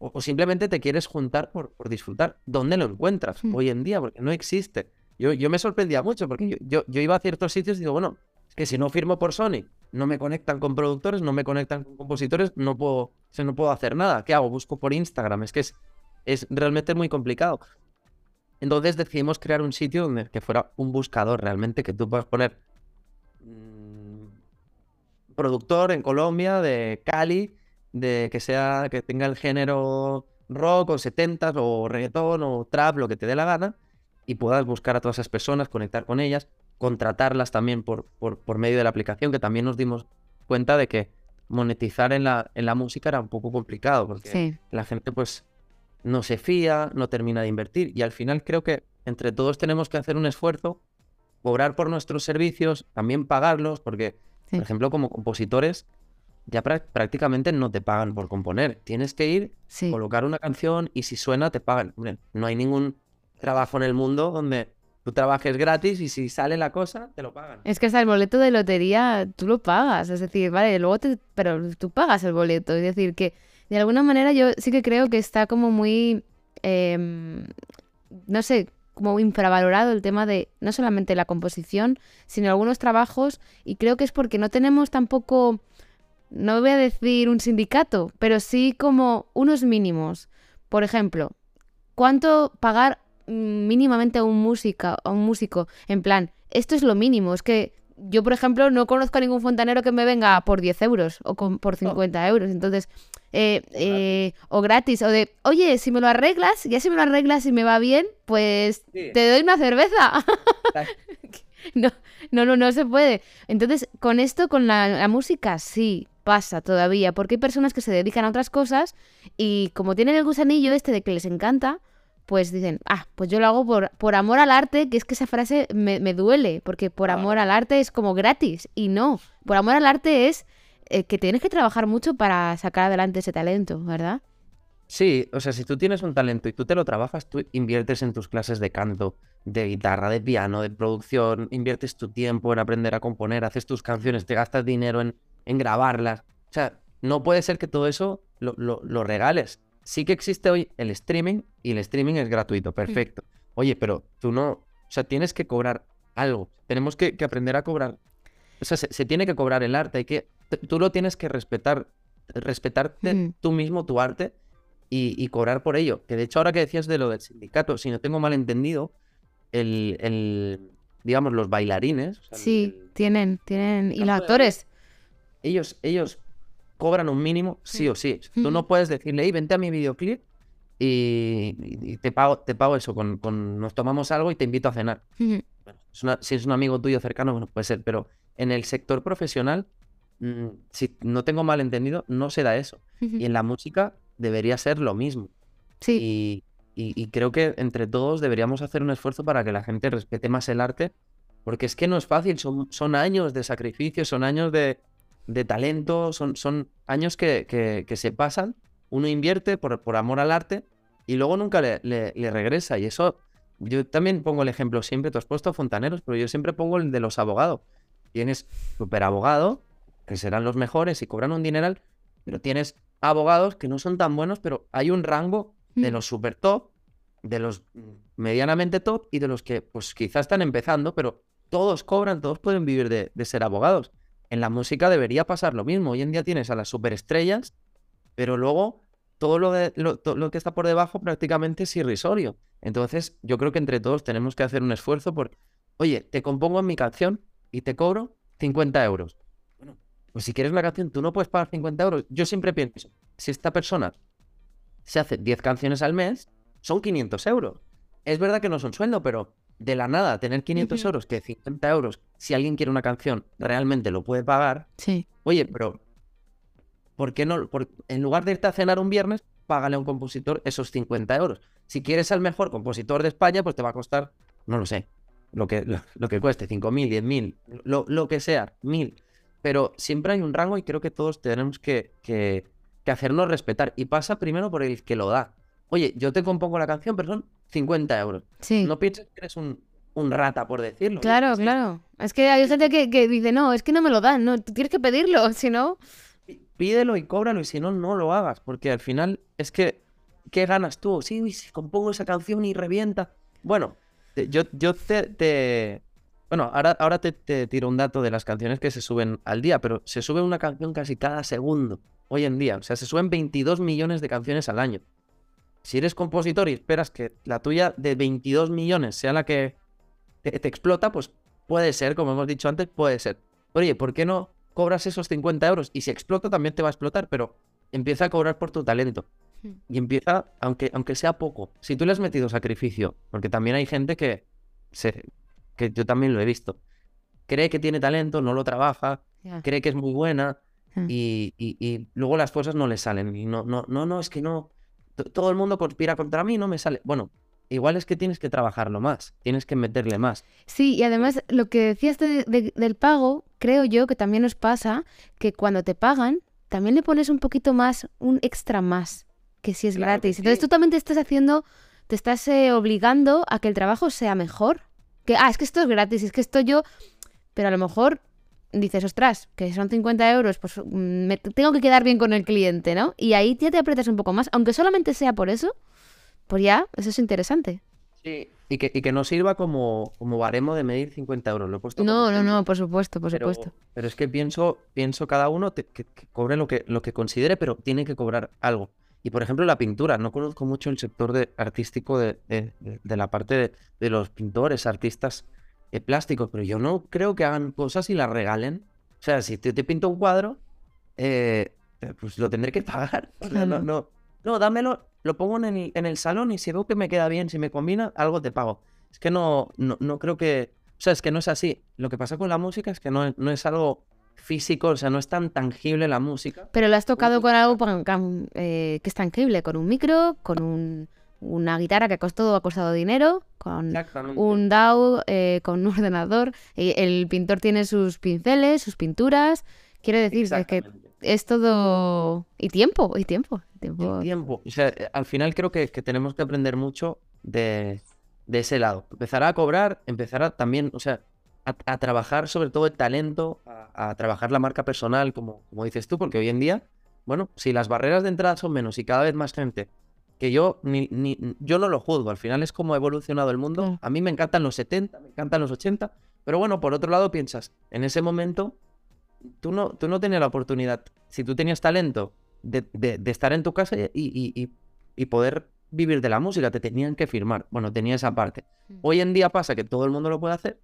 O, o simplemente te quieres juntar por, por, disfrutar. ¿Dónde lo encuentras mm. hoy en día? Porque no existe. Yo, yo me sorprendía mucho porque yo, yo, iba a ciertos sitios y digo, bueno, es que si no firmo por Sony, no me conectan con productores, no me conectan con compositores, no puedo, no puedo hacer nada. ¿Qué hago? Busco por Instagram. Es que es, es realmente muy complicado. Entonces decidimos crear un sitio donde que fuera un buscador realmente, que tú puedas poner mmm, productor en Colombia, de Cali, de que sea, que tenga el género rock o 70s o reggaetón o trap, lo que te dé la gana, y puedas buscar a todas esas personas, conectar con ellas, contratarlas también por, por, por medio de la aplicación, que también nos dimos cuenta de que monetizar en la, en la música era un poco complicado, porque sí. la gente pues no se fía, no termina de invertir y al final creo que entre todos tenemos que hacer un esfuerzo, cobrar por nuestros servicios, también pagarlos, porque, sí. por ejemplo, como compositores, ya prácticamente no te pagan por componer. Tienes que ir, sí. colocar una canción y si suena te pagan. Hombre, no hay ningún trabajo en el mundo donde tú trabajes gratis y si sale la cosa, te lo pagan. Es que hasta el boleto de lotería tú lo pagas, es decir, vale, luego te... pero tú pagas el boleto, es decir, que de alguna manera yo sí que creo que está como muy, eh, no sé, como infravalorado el tema de no solamente la composición, sino algunos trabajos y creo que es porque no tenemos tampoco, no voy a decir un sindicato, pero sí como unos mínimos. Por ejemplo, ¿cuánto pagar mínimamente a un música, a un músico, en plan, esto es lo mínimo. Es que yo, por ejemplo, no conozco a ningún fontanero que me venga por 10 euros o con, por 50 euros. Entonces, eh, eh, o gratis, o de, oye, si me lo arreglas, ya si me lo arreglas y me va bien, pues Sí. te doy una cerveza. [LAUGHS] no, no, no, no se puede. Entonces, con esto, con la, la música, sí pasa todavía, porque hay personas que se dedican a otras cosas y como tienen el gusanillo este de que les encanta, pues dicen, ah, pues yo lo hago por, por amor al arte, que es que esa frase me, me duele, porque por Claro. amor al arte es como gratis, y no, por amor al arte es eh, que tienes que trabajar mucho para sacar adelante ese talento, ¿verdad? Sí, o sea, si tú tienes un talento y tú te lo trabajas, tú inviertes en tus clases de canto, de guitarra, de piano, de producción, inviertes tu tiempo en aprender a componer, haces tus canciones, te gastas dinero en, en grabarlas. O sea, no puede ser que todo eso lo, lo- lo regales. Sí que existe hoy el streaming y el streaming es gratuito, perfecto. Oye, pero tú no, o sea, tienes que cobrar algo. Tenemos que, que aprender a cobrar. O sea, se, se tiene que cobrar el arte, hay que, tú lo tienes que respetar, respetarte tú mismo, tu arte, y, y cobrar por ello. Que de hecho, ahora que decías de lo del sindicato, si no tengo mal entendido, el, el digamos, los bailarines, o sea, el- Sí, el- tienen, tienen, y los actores. ellos, ellos cobran un mínimo, sí o sí. Tú no puedes decirle, hey, vente a mi videoclip y, te pago, te pago eso, con, con- nos tomamos algo y te invito a cenar. Ujú. Bueno, es una- si es un amigo tuyo cercano, bueno, puede ser, pero en el sector profesional, mm, si no tengo mal entendido, no se da eso. Y en la música debería ser lo mismo. Sí, Y, y- y creo que entre todos deberíamos hacer un esfuerzo para que la gente respete más el arte, porque es que no es fácil, son, son años de sacrificio, son años de, de talento, son, son años que, que- que se pasan, uno invierte por, por amor al arte y luego nunca le, le- le regresa. Y eso, yo también pongo el ejemplo siempre, tú has puesto fontaneros, pero yo siempre pongo el de los abogados. Tienes super abogado, que serán los mejores y cobran un dineral, pero tienes abogados que no son tan buenos, pero hay un rango de Mm. los super top, de los medianamente top y de los que pues quizás están empezando, pero todos cobran, todos pueden vivir de, de ser abogados. En la música debería pasar lo mismo. Hoy en día tienes a las superestrellas, pero luego todo lo, de, lo, que está por debajo prácticamente es irrisorio. Entonces yo creo que entre todos tenemos que hacer un esfuerzo por, oye, te compongo en mi canción y te cobro 50 euros. Bueno, pues si quieres la canción, tú no puedes pagar 50 euros. Yo siempre pienso, si esta persona se hace 10 canciones al mes, son 500 euros. Es verdad que no son sueldo, pero de la nada tener 500 Ujú. euros, que 50 euros, si alguien quiere una canción, realmente lo puede pagar. sí. Oye, pero ¿por qué no? Por- en lugar de irte a cenar un viernes, págale a un compositor esos 50 euros. Si quieres al mejor compositor de España, pues te va a costar, no lo sé, lo que, lo, lo que cueste, 5.000, 10.000, lo, lo que sea, 1.000. Pero siempre hay un rango y creo que todos tenemos que, que, que hacernos respetar. Y pasa primero por el que lo da. Oye, yo te compongo la canción, pero son 50 euros. Sí. No pienses que eres un, un rata, por decirlo. Claro, claro. Es que hay gente que, que dice, no, es que no me lo dan, no, tú tienes que pedirlo, [LAUGHS] si no... Pí- Pídelo y cóbralo, y si no, no lo hagas, porque al final es que, ¿qué ganas tú? Sí, si compongo esa canción y revienta. Bueno, yo, yo te, te- Bueno, ahora, ahora te, te tiro un dato de las canciones que se suben al día, pero se sube una canción casi cada segundo hoy en día. O sea, se suben 22 millones de canciones al año. Si eres compositor y esperas que la tuya de 22 millones sea la que te, te explota, pues puede ser, como hemos dicho antes, puede ser. Oye, ¿por qué no cobras esos 50 euros? Y si explota, también te va a explotar, pero empieza a cobrar por tu talento. Hmm. Y empieza, aunque, aunque sea poco. Si tú le has metido sacrificio, porque también hay gente que, se, que yo también lo he visto, cree que tiene talento, no lo trabaja, cree que es muy buena Hmm. y, y- y luego las cosas no le salen. Y no, no, no, no, es que no. To- Todo el mundo conspira contra mí, no me sale. Bueno, igual es que tienes que trabajarlo más, tienes que meterle más. Sí, y además lo que decías de- de- del pago, creo yo que también nos pasa que cuando te pagan, también le pones un poquito más, un extra más, que si es Claro gratis. Entonces sí. tú también te estás haciendo, te estás eh, obligando a que el trabajo sea mejor. Que, ah, es que esto es gratis, es que esto yo... Pero a lo mejor dices, ostras, que son 50 euros, pues mm, me tengo que quedar bien con el cliente, ¿no? Y ahí ya te aprietas un poco más, aunque solamente sea por eso, pues ya, eso es interesante. Sí. Y que, y que no sirva como, como baremo de medir 50 euros. Lo he puesto No, no, no, por supuesto, por pero, supuesto. pero es que pienso, pienso cada uno te- que, que cobre lo que, lo que considere, pero tiene que cobrar algo. Y por ejemplo, la pintura. No conozco mucho el sector de, artístico de, de- de- de la parte de, de los pintores, artistas eh, plásticos, pero yo no creo que hagan cosas y las regalen. O sea, si te, te pinto un cuadro, eh, pues lo tendré que pagar. [LAUGHS] O sea, no, no, no, dámelo, lo pongo en el, en el salón y si veo que me queda bien, si me combina, algo te pago. Es que no, no, no creo que... O sea, es que no es así. Lo que pasa con la música es que no, es- no es algo físico, o sea, no es tan tangible la música. Pero lo has tocado con algo eh, que es tangible, con un micro, con un- una guitarra que ha costado, ha costado dinero, con un DAW, eh, con un [LAUGHS] ordenador. y el pintor tiene sus pinceles, sus pinturas. Quiero decir es que es todo... Y tiempo, y tiempo. tiempo. Tiempo. O sea, eh, al final creo que, que tenemos que aprender mucho de, de ese lado. Empezar a cobrar, empezar a también, o sea, a, a trabajar sobre todo el talento, a, a trabajar la marca personal, como, como dices tú, porque hoy en día, bueno, si las barreras de entrada son menos y cada vez más gente, que yo ni, ni yo no lo juzgo, al final es como ha evolucionado el mundo. A mí me encantan los 70, me encantan los 80, pero bueno, por otro lado piensas, en ese momento tú no, tú no tenías la oportunidad, si tú tenías talento, de, de- de estar en tu casa y, y- y- y poder vivir de la música, te tenían que firmar. Bueno, tenía esa parte. Mm. Hoy en día pasa que todo el mundo lo puede hacer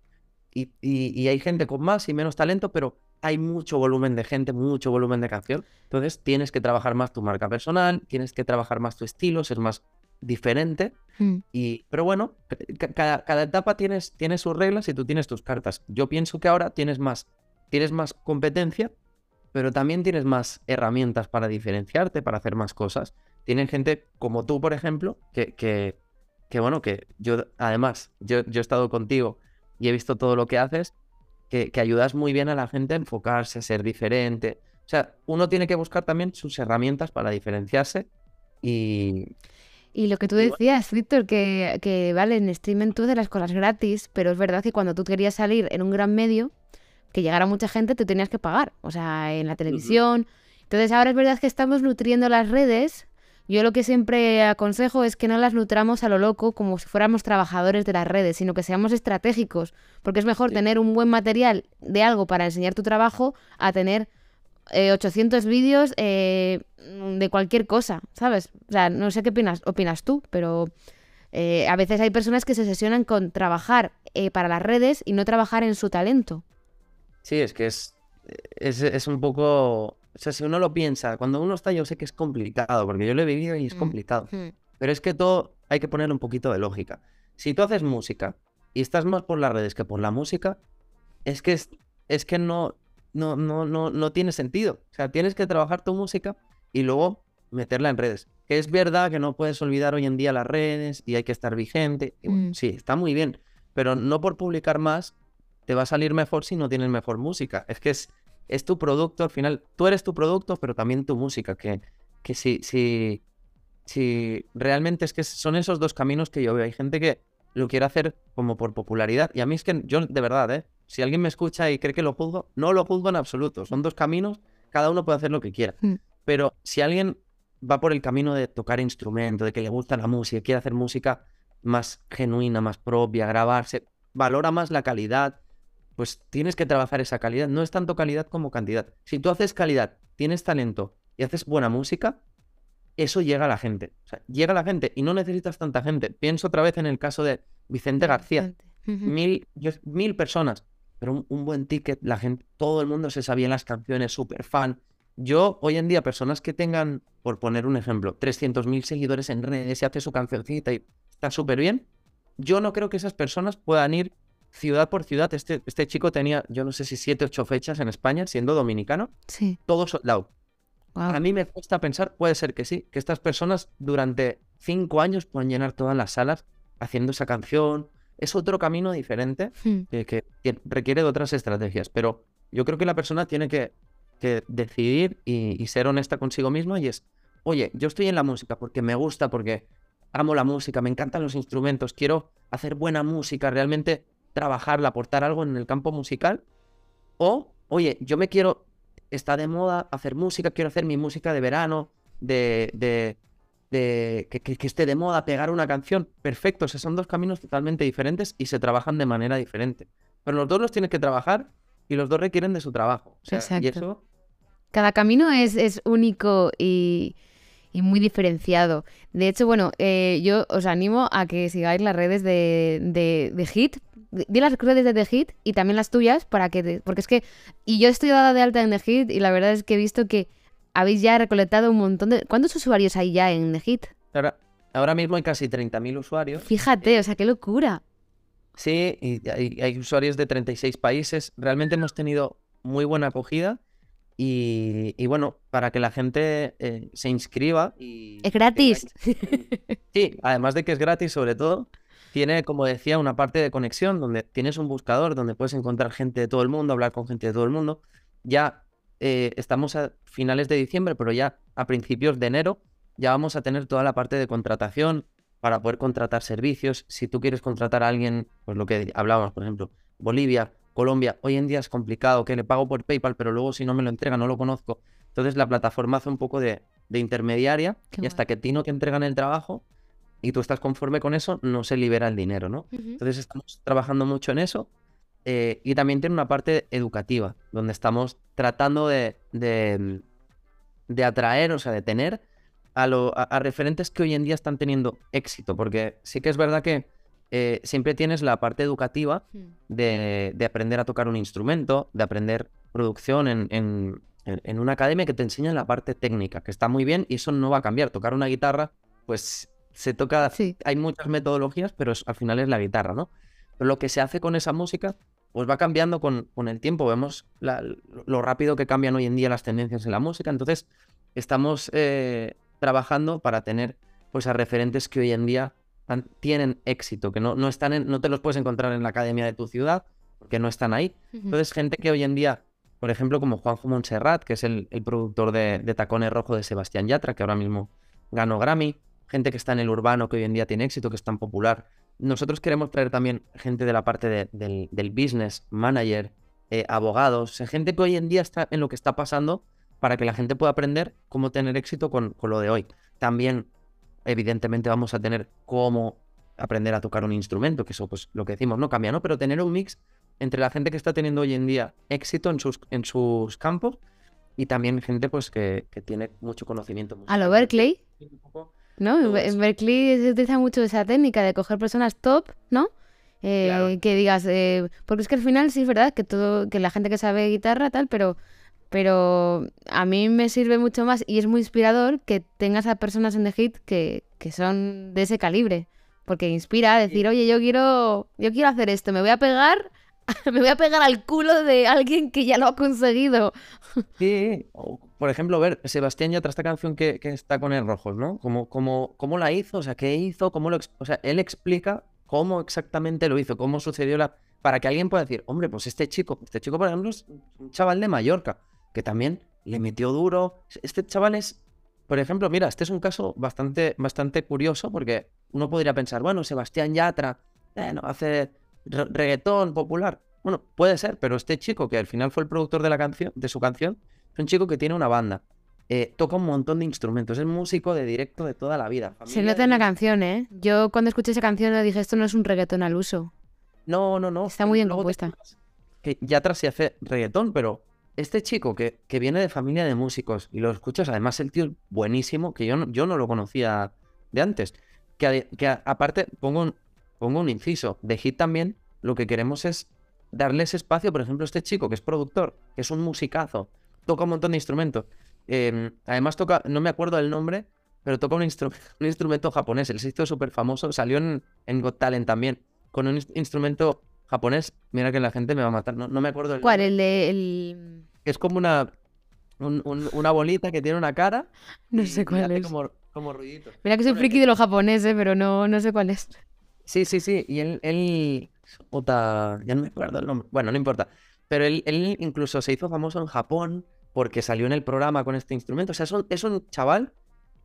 y, y- y hay gente con más y menos talento, pero hay mucho volumen de gente, mucho volumen de canción. Entonces tienes que trabajar más tu marca personal, tienes que trabajar más tu estilo, ser más diferente. Mm. Y, pero bueno, ca- cada, cada etapa tienes, tiene sus reglas y tú tienes tus cartas. Yo pienso que ahora tienes más, tienes más competencia, pero también tienes más herramientas para diferenciarte, para hacer más cosas. Tienen gente como tú, por ejemplo, que, que, que bueno, que yo, además, yo, yo he estado contigo y he visto todo lo que haces, que, que ayudas muy bien a la gente a enfocarse, a ser diferente. O sea, uno tiene que buscar también sus herramientas para diferenciarse y, Y lo que tú decías, Víctor, que, que vale, en streaming tú de las cosas gratis, pero es verdad que cuando tú querías salir en un gran medio, que llegara mucha gente, tú tenías que pagar, o sea, en la televisión. Entonces ahora es verdad que estamos nutriendo las redes. Yo lo que siempre aconsejo es que no las nutramos a lo loco como si fuéramos trabajadores de las redes, sino que seamos estratégicos, porque es mejor Sí. tener un buen material de algo para enseñar tu trabajo a tener eh, 800 vídeos eh, de cualquier cosa, ¿sabes? O sea, no sé qué opinas, opinas tú, pero eh, a veces hay personas que se sesionan con trabajar eh, para las redes y no trabajar en su talento. Sí, es que es, es, es un poco... O sea, si uno lo piensa, cuando uno está, yo sé que es complicado, porque yo lo he vivido y es Mm. complicado. Pero es que todo hay que ponerle un poquito de lógica. Si tú haces música y estás más por las redes que por la música, es que, es, es que no, no, no, no, no tiene sentido. O sea, tienes que trabajar tu música y luego meterla en redes. Que es verdad que no puedes olvidar hoy en día las redes y hay que estar vigente. y bueno, Mm. Sí, está muy bien. Pero no por publicar más te va a salir mejor si no tienes mejor música. Es que es, es tu producto, al final, tú eres tu producto, pero también tu música. Que, que si, si, si realmente es que son esos dos caminos que yo veo. Hay gente que lo quiere hacer como por popularidad. Y a mí es que yo, de verdad, ¿eh? si alguien me escucha y cree que lo juzgo, no lo juzgo en absoluto. Son dos caminos, cada uno puede hacer lo que quiera. Mm. Pero si alguien va por el camino de tocar instrumento, de que le gusta la música, quiere hacer música más genuina, más propia, grabarse, valora más la calidad, pues tienes que trabajar esa calidad. No es tanto calidad como cantidad. Si tú haces calidad, tienes talento y haces buena música, eso llega a la gente. O sea, llega a la gente y no necesitas tanta gente. Pienso otra vez en el caso de Vicente García. Mil, yo- mil personas, pero un, un buen ticket, la gente, todo el mundo se sabía las canciones, súper fan. Yo, hoy en día, personas que tengan, por poner un ejemplo, 300.000 seguidores en redes y hace su cancioncita y está súper bien, yo no creo que esas personas puedan ir ciudad por ciudad. Este, este chico tenía, yo no sé si 7, 8 fechas en España, siendo dominicano, Sí. todo sold out. A mí me cuesta pensar, puede ser que sí, que estas personas durante cinco años puedan llenar todas las salas haciendo esa canción. Es otro camino diferente Mm. que, que- que requiere de otras estrategias, pero yo creo que la persona tiene que, que decidir y, y ser honesta consigo misma y es, oye, yo estoy en la música porque me gusta, porque amo la música, me encantan los instrumentos, quiero hacer buena música, realmente trabajarla, aportar algo en el campo musical, o, oye, yo me quiero, está de moda hacer música, quiero hacer mi música de verano, de, de, de que, que- que esté de moda, pegar una canción. Perfecto, o sea, son dos caminos totalmente diferentes y se trabajan de manera diferente. Pero los dos los tienes que trabajar y los dos requieren de su trabajo. O sea, y Exacto. eso, Cada camino es, es único y, y muy diferenciado. De hecho, bueno, eh, yo os animo a que sigáis las redes de, de, de Hit, di las redes de The Hit y también las tuyas para que... te- porque es que... Y yo estoy dada de alta en The Hit y la verdad es que he visto que habéis ya recolectado un montón de... ¿Cuántos usuarios hay ya en The Hit? Ahora, ahora mismo hay casi 30.000 usuarios. Fíjate, o sea, qué locura. Sí, y hay, hay usuarios de 36 países. Realmente hemos tenido muy buena acogida. Y, y bueno, para que la gente eh, se inscriba y Es gratis. Sí, además de que es gratis, sobre todo, tiene, como decía, una parte de conexión donde tienes un buscador donde puedes encontrar gente de todo el mundo, hablar con gente de todo el mundo. Ya eh, estamos a finales de diciembre, pero ya a principios de enero ya vamos a tener toda la parte de contratación para poder contratar servicios. Si tú quieres contratar a alguien, pues lo que hablábamos, por ejemplo, Bolivia, Colombia, hoy en día es complicado, que le pago por PayPal, pero luego si no me lo entrega no lo conozco. Entonces la plataforma hace un poco de, de intermediaria Qué y hasta que a ti no te entregan el trabajo y tú estás conforme con eso, no se libera el dinero, ¿no? Entonces estamos trabajando mucho en eso eh, y también tiene una parte educativa, donde estamos tratando de, de, de atraer, o sea, de tener a, lo- a- a referentes que hoy en día están teniendo éxito, porque sí que es verdad que eh, siempre tienes la parte educativa de, de aprender a tocar un instrumento, de aprender producción en, en- en- una academia que te enseña la parte técnica, que está muy bien y eso no va a cambiar. Tocar una guitarra, pues se toca, Sí. hay muchas metodologías, pero es- al final es la guitarra, ¿no? Pero lo que se hace con esa música, pues va cambiando con, con el tiempo. Vemos la- lo rápido que cambian hoy en día las tendencias en la música. Entonces, estamos eh, trabajando para tener pues a referentes que hoy en día tienen éxito, que no, no están en- no te los puedes encontrar en la academia de tu ciudad, porque no están ahí. Entonces, gente que hoy en día, por ejemplo, como Juanjo Montserrat, que es el, el productor de, de Tacones Rojo de Sebastián Yatra, que ahora mismo ganó Grammy, gente que está en el urbano, que hoy en día tiene éxito, que es tan popular. Nosotros queremos traer también gente de la parte de- del, del business, manager, eh, abogados, gente que hoy en día está en lo que está pasando para que la gente pueda aprender cómo tener éxito con, con lo de hoy. También, evidentemente, vamos a tener cómo aprender a tocar un instrumento, que eso, pues, lo que decimos, no cambia, ¿no? Pero tener un mix entre la gente que está teniendo hoy en día éxito en sus, en sus campos y también gente, pues, que, que tiene mucho conocimiento. A lo. Berkeley, ¿no? En. Berkeley se utiliza mucho esa técnica de coger personas top, ¿no? Eh, Claro. Que digas, eh, porque es que al final sí es verdad que todo, que la gente que sabe guitarra tal, pero, pero a mí me sirve mucho más y es muy inspirador que tengas a personas en The Hit que, que son de ese calibre, porque inspira a decir, oye, yo quiero, yo quiero hacer esto, me voy a pegar, [LAUGHS] me voy a pegar al culo de alguien que ya lo ha conseguido. [LAUGHS] Sí, por ejemplo, ver, Sebastián Yatra, esta canción que, que está con el Rojos, ¿no? ¿Cómo, cómo, cómo la hizo? O sea, ¿qué hizo? ¿Cómo lo o sea, él explica cómo exactamente lo hizo, cómo sucedió la... Para que alguien pueda decir, hombre, pues este chico, este chico, por ejemplo, es un chaval de Mallorca, que también le metió duro. Este chaval es, por ejemplo, mira, este es un caso bastante, bastante curioso, porque uno podría pensar, bueno, Sebastián Yatra, bueno, hace re- reggaetón popular. Bueno, puede ser, pero este chico, que al final fue el productor de la canción, de su canción, es un chico que tiene una banda. eh, toca un montón de instrumentos, es músico de directo de toda la vida. Se nota en la de- canción, ¿eh? Yo cuando escuché esa canción dije, esto no es un reggaetón al uso. No, no, no. Está muy bien compuesta. Que Yatra se hace reggaetón, pero este chico que, que viene de familia de músicos y lo escuchas, además el tío es buenísimo, que yo no, yo no lo conocía de antes. Que, que a- aparte, pongo un, pongo un inciso, de Hit también lo que queremos es darles espacio, por ejemplo, este chico que es productor, que es un musicazo, toca un montón de instrumentos. Em, además toca, no me acuerdo del nombre, pero toca un, instru- [LAUGHS] un instrumento japonés. Él se hizo súper famoso, salió en, en Got Talent también, con un ins- instrumento japonés. Mira que la gente me va a matar, no, no me acuerdo el ¿Cuál? El de... El... Es como una, un- un- una bolita que tiene una cara. No sé cuál es. Como, como ruiditos. Mira que soy Bueno, friki de lo japonés, ¿eh? Pero no, no sé cuál es. Sí, sí, sí. Y él, él, Ota, ya no me acuerdo el nombre. Bueno, no importa. Pero él, él incluso se hizo famoso en Japón porque salió en el programa con este instrumento. O sea, es un, es un chaval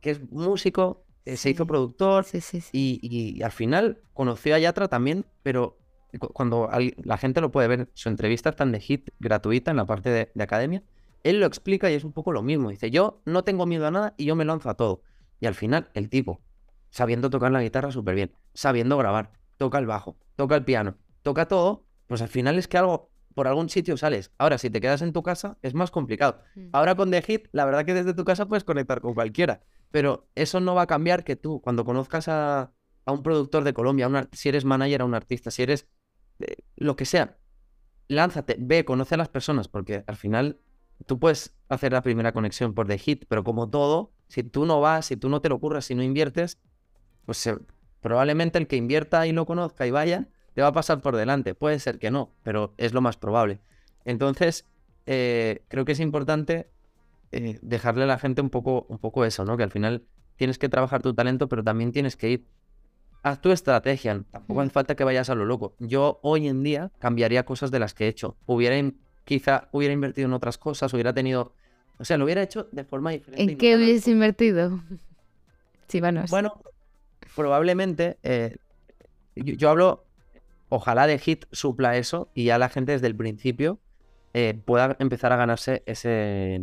que es músico, eh, se hizo productor Sí, sí, sí. y, y al final conoció a Yatra también, pero cuando la gente lo puede ver, su entrevista está en The Hit gratuita en la parte de, de academia. Él lo explica y es un poco lo mismo. Dice, yo no tengo miedo a nada y yo me lanzo a todo. Y al final, el tipo, sabiendo tocar la guitarra súper bien, sabiendo grabar, toca el bajo, toca el piano, toca todo, pues al final es que algo, por algún sitio sales. Ahora, si te quedas en tu casa, es más complicado. Mm. Ahora con The Hit, la verdad que desde tu casa puedes conectar con cualquiera. Pero eso no va a cambiar que tú, cuando conozcas a, a un productor de Colombia, un si eres manager a un artista, si eres lo que sea, lánzate, ve, conoce a las personas, porque al final tú puedes hacer la primera conexión por The Hit, pero como todo, si tú no vas, si tú no te lo ocurres, si no inviertes, pues probablemente el que invierta y lo conozca y vaya, te va a pasar por delante. Puede ser que no, pero es lo más probable. Entonces, eh, creo que es importante eh, dejarle a la gente un poco, un poco eso, ¿no? Que al final tienes que trabajar tu talento, pero también tienes que ir. Haz tu estrategia, tampoco hace falta que vayas a lo loco. Yo hoy en día cambiaría cosas de las que he hecho. Hubiera, quizá hubiera invertido en otras cosas, hubiera tenido, o sea, lo hubiera hecho de forma diferente. ¿En qué tan hubieses invertido? Chivanos. bueno, probablemente eh, yo, yo hablo, ojalá de Hit supla eso y ya la gente desde el principio eh, pueda empezar a ganarse ese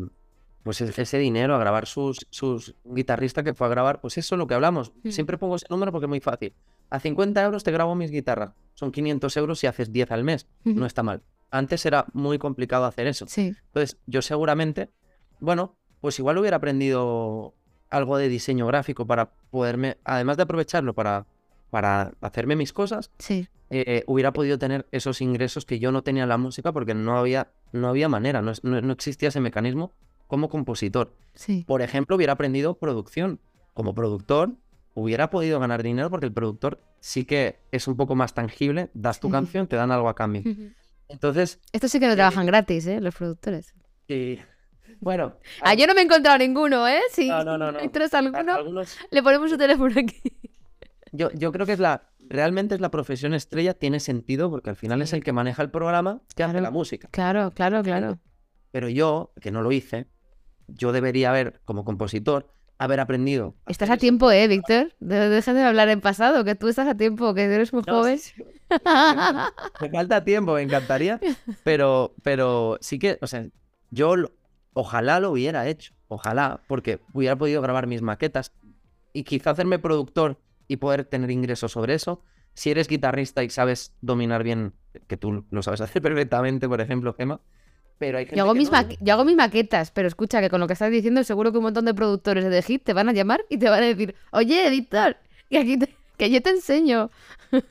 pues e- ese dinero, a grabar sus, sus un guitarrista que fue a grabar, pues eso es lo que hablamos. Mm. Siempre pongo ese número porque es muy fácil. A 50 euros te grabo mis guitarras. Son 500 euros si haces 10 al mes. No está mal. Antes era muy complicado hacer eso. Sí. Entonces, yo seguramente, bueno, pues igual hubiera aprendido algo de diseño gráfico para poderme, además de aprovecharlo para, para hacerme mis cosas, Sí. eh, hubiera podido tener esos ingresos que yo no tenía en la música porque no había, no había manera, no, no- no existía ese mecanismo como compositor. Sí. Por ejemplo, hubiera aprendido producción. Como productor, hubiera podido ganar dinero porque el productor sí que es un poco más tangible, das tu Sí. canción, te dan algo a cambio. Entonces, Estos sí que no trabajan gratis, ¿eh? Los productores. eh, bueno, Ah, yo no me he encontrado ninguno, ¿eh? Sí. No, no, no, no. ¿Entonces a- alguno? algunos Le ponemos su teléfono aquí. Yo, yo creo que es la, realmente es la profesión estrella, tiene sentido porque al final es Sí. el que maneja el programa que hace la música. Claro, claro, claro. Pero yo, que no lo hice, yo debería haber, como compositor, haber aprendido. Estás a eso. tiempo, ¿eh, Víctor? De- Deja de hablar en pasado, que tú estás a tiempo, que eres muy No, joven. sí, sí. [LAUGHS] Me falta tiempo, me encantaría. Pero, pero sí que, o sea, yo lo- ojalá lo hubiera hecho. Ojalá, porque hubiera podido grabar mis maquetas y quizá hacerme productor y poder tener ingresos sobre eso. Si eres guitarrista y sabes dominar bien, que tú lo sabes [LAUGHS] hacer perfectamente, por ejemplo, Gema. Pero hay gente Yo hago, que mis no, maqui- yo hago mis maquetas, pero escucha que con lo que estás diciendo seguro que un montón de productores de hit te van a llamar y te van a decir, oye, Víctor, que aquí te- que yo te enseño.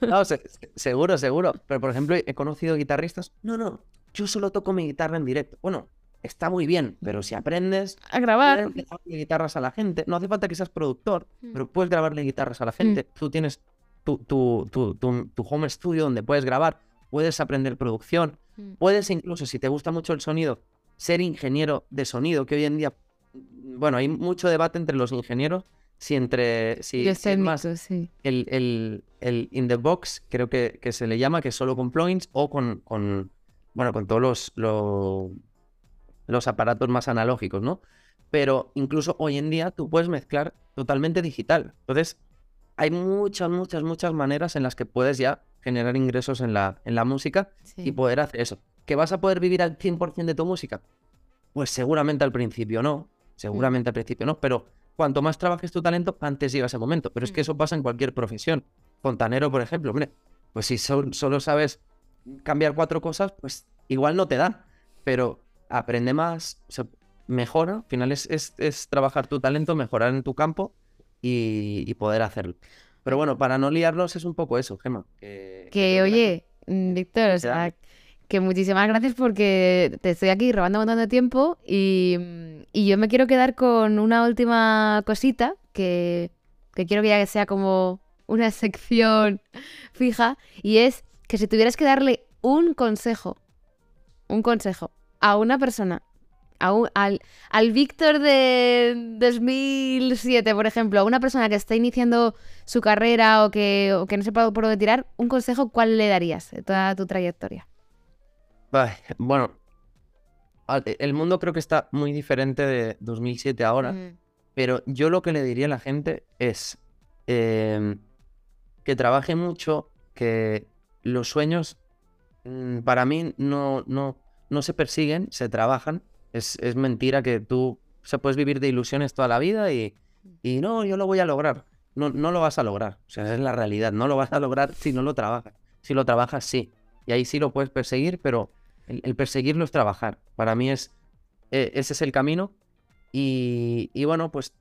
No, [LAUGHS] se- se- seguro, seguro. Pero, por ejemplo, he conocido guitarristas. No, no, yo solo toco mi guitarra en directo. Bueno, está muy bien, pero si aprendes, A grabar. guitarras a la gente. No hace falta que seas productor, Mm. pero puedes grabarle guitarras a la gente. Tú tienes tu, tu, tu- tu home studio donde puedes grabar, puedes aprender producción, Mm. puedes incluso, si te gusta mucho el sonido, ser ingeniero de sonido, que hoy en día, bueno, hay mucho debate entre los ingenieros, si entre, si, Yo sé más sí. el, el, el in the box, creo que, que se le llama, que es solo con plugins o con, con bueno, con todos los, lo- los aparatos más analógicos, ¿no? Pero incluso hoy en día tú puedes mezclar totalmente digital. Entonces, hay muchas, muchas, muchas maneras en las que puedes ya generar ingresos en la, en la música y poder hacer eso. ¿Que vas a poder vivir al 100% de tu música? Pues seguramente al principio no, seguramente al principio no, pero cuanto más trabajes tu talento, antes llega ese momento. Pero es que Mm. eso pasa en cualquier profesión. Fontanero, por ejemplo, hombre, pues si sol- solo sabes cambiar cuatro cosas, pues igual no te da, pero aprende más, o sea, mejora, al final es, es- es trabajar tu talento, mejorar en tu campo y, y poder hacerlo. Pero bueno, para no liarlos es un poco eso, Gema. Que, Que, oye, mm, Víctor, o sea, que muchísimas gracias porque te estoy aquí robando un montón de tiempo y, y yo me quiero quedar con una última cosita que, que quiero que ya sea como una [LAUGHS] sección fija y es que si tuvieras que darle un consejo, un consejo a una persona, a un- al, al Víctor de 2007, por ejemplo, a una persona que está iniciando su carrera o que, o que no sepa por dónde tirar, un consejo, ¿cuál le darías de toda tu trayectoria? Ay, bueno, el mundo creo que está muy diferente de 2007 ahora, Mm, pero yo lo que le diría a la gente es em, que trabaje mucho, que los sueños mm, para mí no, no, no se persiguen, se trabajan. Es, es mentira que tú o sea, puedes vivir de ilusiones toda la vida y, y no, yo lo voy a lograr. No, no lo vas a lograr. O sea, es la realidad. No lo vas a lograr si no lo trabajas. Si lo trabajas, sí. Y ahí sí lo puedes perseguir, pero el, el perseguirlo es trabajar. Para mí es eh, ese es el camino. Y, y bueno, pues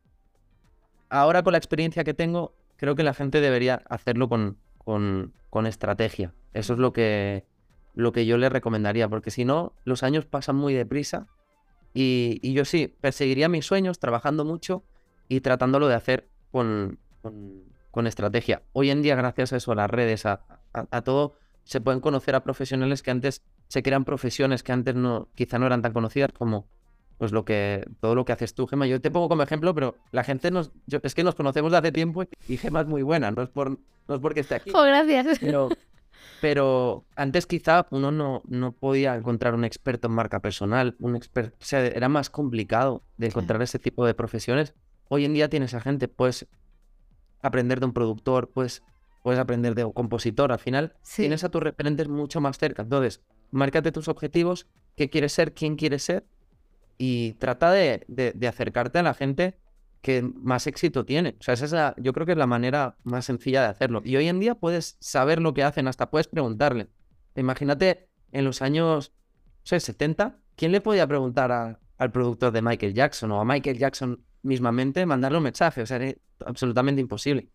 ahora con la experiencia que tengo, creo que la gente debería hacerlo con, con, con estrategia. Eso es lo que, lo que yo le recomendaría, porque si no, los años pasan muy deprisa y, y yo sí, perseguiría mis sueños trabajando mucho y tratándolo de hacer con, con, con estrategia. Hoy en día, gracias a eso, a las redes, a, a- a todo, se pueden conocer a profesionales que antes se crean profesiones que antes no, quizá no eran tan conocidas como pues lo que todo lo que haces tú, Gema. Yo te pongo como ejemplo, pero la gente nos, yo- es que nos conocemos de hace tiempo y Gema es muy buena, no es por, no es porque esté aquí. Oh, gracias. Pero, pero antes quizá uno no, no podía encontrar un experto en marca personal, un experto, o sea, era más complicado de encontrar ese tipo de profesiones. Hoy en día tienes a gente, puedes aprender de un productor, puedes, puedes aprender de un compositor, al final Sí. tienes a tus referentes mucho más cerca. Entonces, márcate tus objetivos, qué quieres ser, quién quieres ser y trata de, de- de acercarte a la gente que más éxito tiene. O sea, esa es la- yo creo que es la manera más sencilla de hacerlo. Y hoy en día puedes saber lo que hacen, hasta puedes preguntarle. Imagínate en los años sé, 70, ¿quién le podía preguntar a- al productor de Michael Jackson o a Michael Jackson mismamente mandarle un mensaje? O sea, era absolutamente imposible.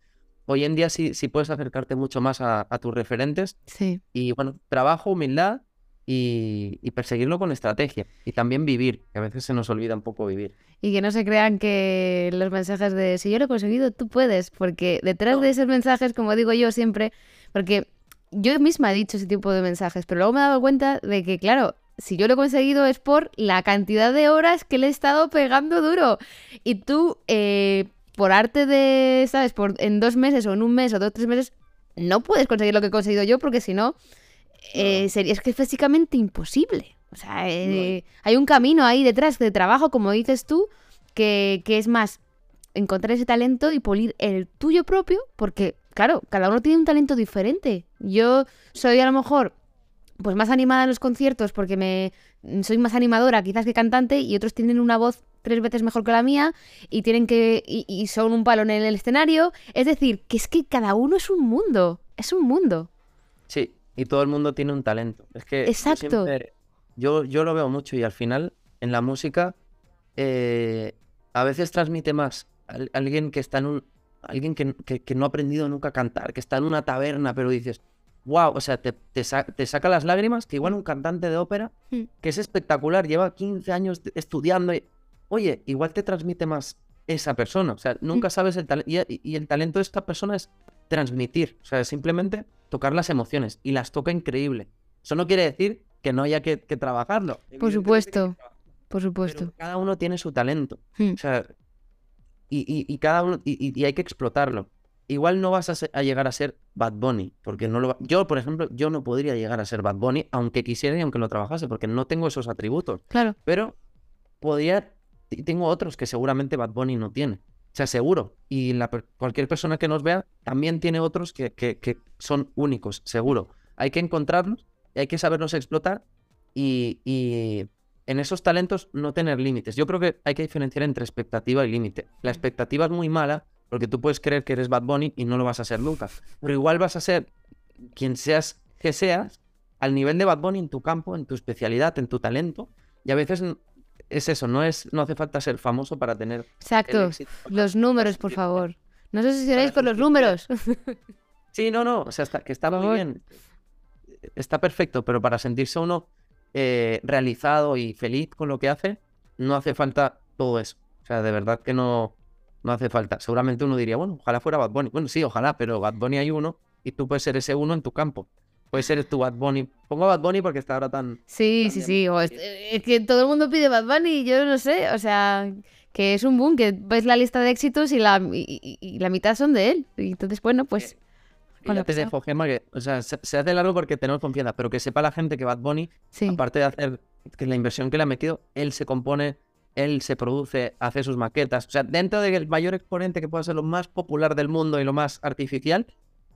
Hoy en día sí, sí puedes acercarte mucho más a, a tus referentes Sí. y bueno, trabajo, humildad y, y perseguirlo con estrategia. Y también vivir, que a veces se nos olvida un poco vivir. Y que no se crean que los mensajes de si yo lo he conseguido, tú puedes, porque detrás No. de esos mensajes, como digo yo siempre, porque yo misma he dicho ese tipo de mensajes, pero luego me he dado cuenta de que, claro, si yo lo he conseguido es por la cantidad de horas que le he estado pegando duro. Y tú, eh, por arte de, ¿sabes? Por, en dos meses o en un mes o dos tres meses, no puedes conseguir lo que he conseguido yo, porque si no, eh, sería, es que es físicamente imposible. O sea, eh, hay un camino ahí detrás de trabajo, como dices tú, que, que es más encontrar ese talento y pulir el tuyo propio, porque, claro, cada uno tiene un talento diferente. Yo soy a lo mejor pues más animada en los conciertos porque me soy más animadora quizás que cantante y otros tienen una voz tres veces mejor que la mía y tienen que y, y son un palo en el escenario es decir que es que cada uno es un mundo es un mundo Sí, y todo el mundo tiene un talento. Es que yo Exacto. siempre- yo, yo lo veo mucho y al final en la música eh, a veces transmite más al- alguien que está en un alguien que, que- que no ha aprendido nunca a cantar, que está en una taberna, pero dices, wow, o sea, te, te sa- te saca las lágrimas, que igual un cantante de ópera, Mm. que es espectacular, lleva 15 años estudiando y, oye, igual te transmite más esa persona, o sea, nunca sabes el talento, y, y el talento de esta persona es transmitir, o sea, simplemente tocar las emociones, y las toca increíble. Eso no quiere decir que no haya que, que trabajarlo. por supuesto por supuesto pero cada uno tiene su talento. Mm. O sea, y, y- y cada uno, y, y- hay que explotarlo. Igual no vas a llegar a ser Bad Bunny, porque no lo va- Yo, por ejemplo, yo no podría llegar a ser Bad Bunny, aunque quisiera y aunque lo trabajase, porque no tengo esos atributos. claro Pero podría, y tengo otros que seguramente Bad Bunny no tiene. Sea, seguro. Y la cualquier persona que nos vea también tiene otros que, que- que son únicos, seguro. Hay que encontrarlos, y hay que saberlos explotar y, y en esos talentos no tener límites. Yo creo que hay que diferenciar entre expectativa y límite. La expectativa es muy mala porque tú puedes creer que eres Bad Bunny y no lo vas a ser nunca. Pero igual vas a ser quien seas que seas al nivel de Bad Bunny en tu campo, en tu especialidad, en tu talento. Y a veces es eso, no es no hace falta ser famoso para tener exacto los números por favor no sé si seréis para con los números [LAUGHS] Sí, no, no, o sea, está, que está muy bien. Está perfecto, pero para sentirse uno eh, realizado y feliz con lo que hace, no hace falta todo eso. O sea, de verdad que no, no hace falta. Seguramente uno diría, bueno, ojalá fuera Bad Bunny. Bueno, sí, ojalá, pero Bad Bunny hay uno y tú puedes ser ese uno en tu campo. Puedes ser tu Bad Bunny. Pongo Bad Bunny porque está ahora tan... Sí, sí, sí. o es, que todo el mundo pide Bad Bunny y yo no sé. O sea, que es un boom, que ves la lista de éxitos y la, y, y- y la mitad son de él. Y entonces, bueno, pues. Y con ya lo te que o sea, se, se hace largo porque tenemos confianza, pero que sepa la gente que Bad Bunny Sí. aparte de hacer que la inversión que le ha metido, él se compone, él se produce, hace sus maquetas. O sea, dentro del mayor exponente que pueda ser lo más popular del mundo y lo más artificial,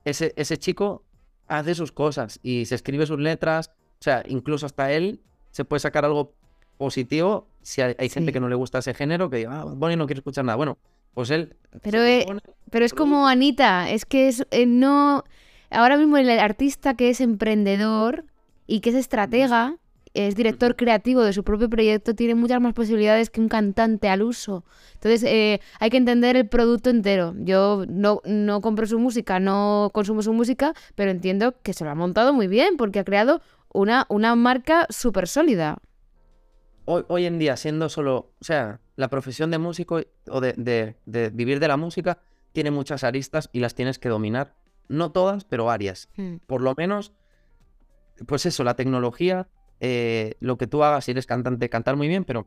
ese, ese chico hace sus cosas y se escribe sus letras. O sea, incluso hasta él se puede sacar algo positivo si hay, hay gente Sí. que no le gusta ese género, que diga, ah, Bunny no quiere escuchar nada. Bueno, pues él. Pero, eh, compone, Pero es como. Anita, es que es, eh, no. Ahora mismo el artista que es emprendedor y que es estratega es director creativo de su propio proyecto, tiene muchas más posibilidades que un cantante al uso. Entonces, eh, hay que entender el producto entero. Yo no, no compro su música, no consumo su música, pero entiendo que se lo ha montado muy bien porque ha creado una, una marca súper sólida. Hoy, hoy en día, siendo solo, o sea, la profesión de músico o de, de- de vivir de la música tiene muchas aristas y las tienes que dominar. No todas, pero varias. Hmm. Por lo menos, pues eso, la tecnología, eh, lo que tú hagas, si eres cantante, cantar muy bien, pero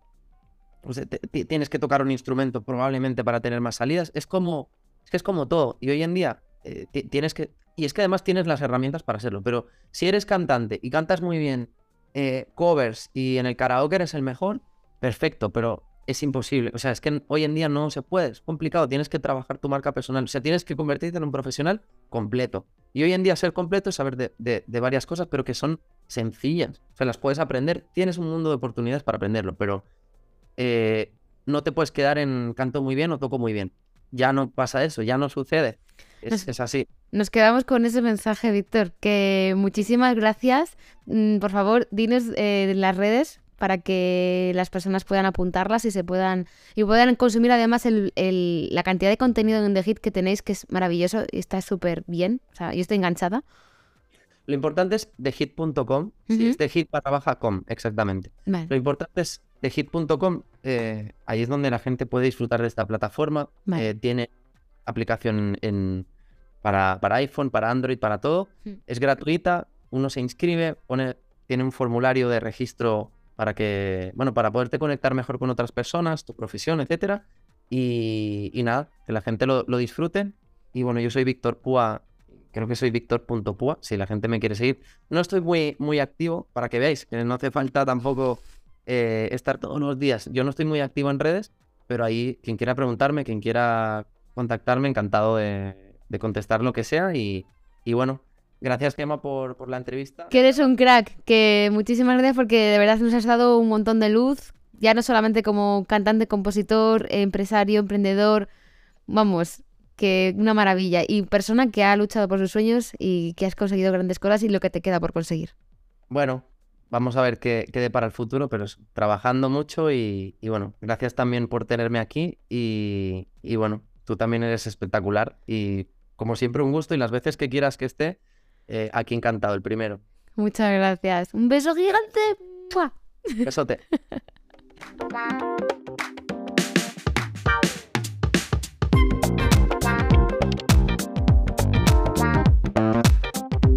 tienes que tocar un instrumento probablemente para tener más salidas. Es como, es que es como todo. Y hoy en día eh, ti- tienes que, y es que además tienes las herramientas para hacerlo. Pero si eres cantante y cantas muy bien eh, covers y en el karaoke eres el mejor, perfecto, pero es imposible. O sea, es que hoy en día no se puede, es complicado. Tienes que trabajar tu marca personal. O sea, tienes que convertirte en un profesional completo. Y hoy en día ser completo es saber de, de- de varias cosas, pero que son sencillas. O sea, las puedes aprender. Tienes un mundo de oportunidades para aprenderlo, pero eh, no te puedes quedar en canto muy bien o toco muy bien. Ya no pasa eso, ya no sucede. Es así. Nos quedamos con ese mensaje, Víctor, que muchísimas gracias. Mm, Por favor, dinos eh, las redes para que las personas puedan apuntarlas y se puedan y puedan consumir además el- el- la cantidad de contenido en The Hit que tenéis, que es maravilloso y está súper bien. O sea, yo estoy enganchada. Lo importante es thehit.com. Sí, Ujú. es thehit barra baja com, exactamente. Vale, Lo importante es thehit.com. eh, ahí es donde la gente puede disfrutar de esta plataforma. Vale. eh, tiene aplicación en, para, para iPhone, para Android, para todo. Es gratuita. Uno se inscribe, pone, tiene un formulario de registro para que, bueno, para poderte conectar mejor con otras personas, tu profesión, etcétera. Y, y nada, que la gente lo, lo disfrute. Y bueno, yo soy Víctor Púa, creo que soy Víctor.púa, si la gente me quiere seguir. No estoy muy, muy activo, para que veáis, que no hace falta tampoco eh, estar todos los días. Yo no estoy muy activo en redes, pero ahí quien quiera preguntarme, quien quiera contactarme, encantado de, de contestar lo que sea. Y, y bueno, gracias Gemma por, por la entrevista. Que eres un crack, que muchísimas gracias porque de verdad nos has dado un montón de luz, ya no solamente como cantante, compositor, empresario, emprendedor, vamos, que una maravilla. Y persona que ha luchado por sus sueños y que has conseguido grandes cosas y lo que te queda por conseguir. Bueno, vamos a ver qué, qué depara el futuro, pero trabajando mucho y, y bueno, gracias también por tenerme aquí y, y bueno, tú también eres espectacular y como siempre un gusto y las veces que quieras que esté, eh, aquí encantado, el primero. Muchas gracias. Un beso gigante. ¡Mua! Besote. [LAUGHS]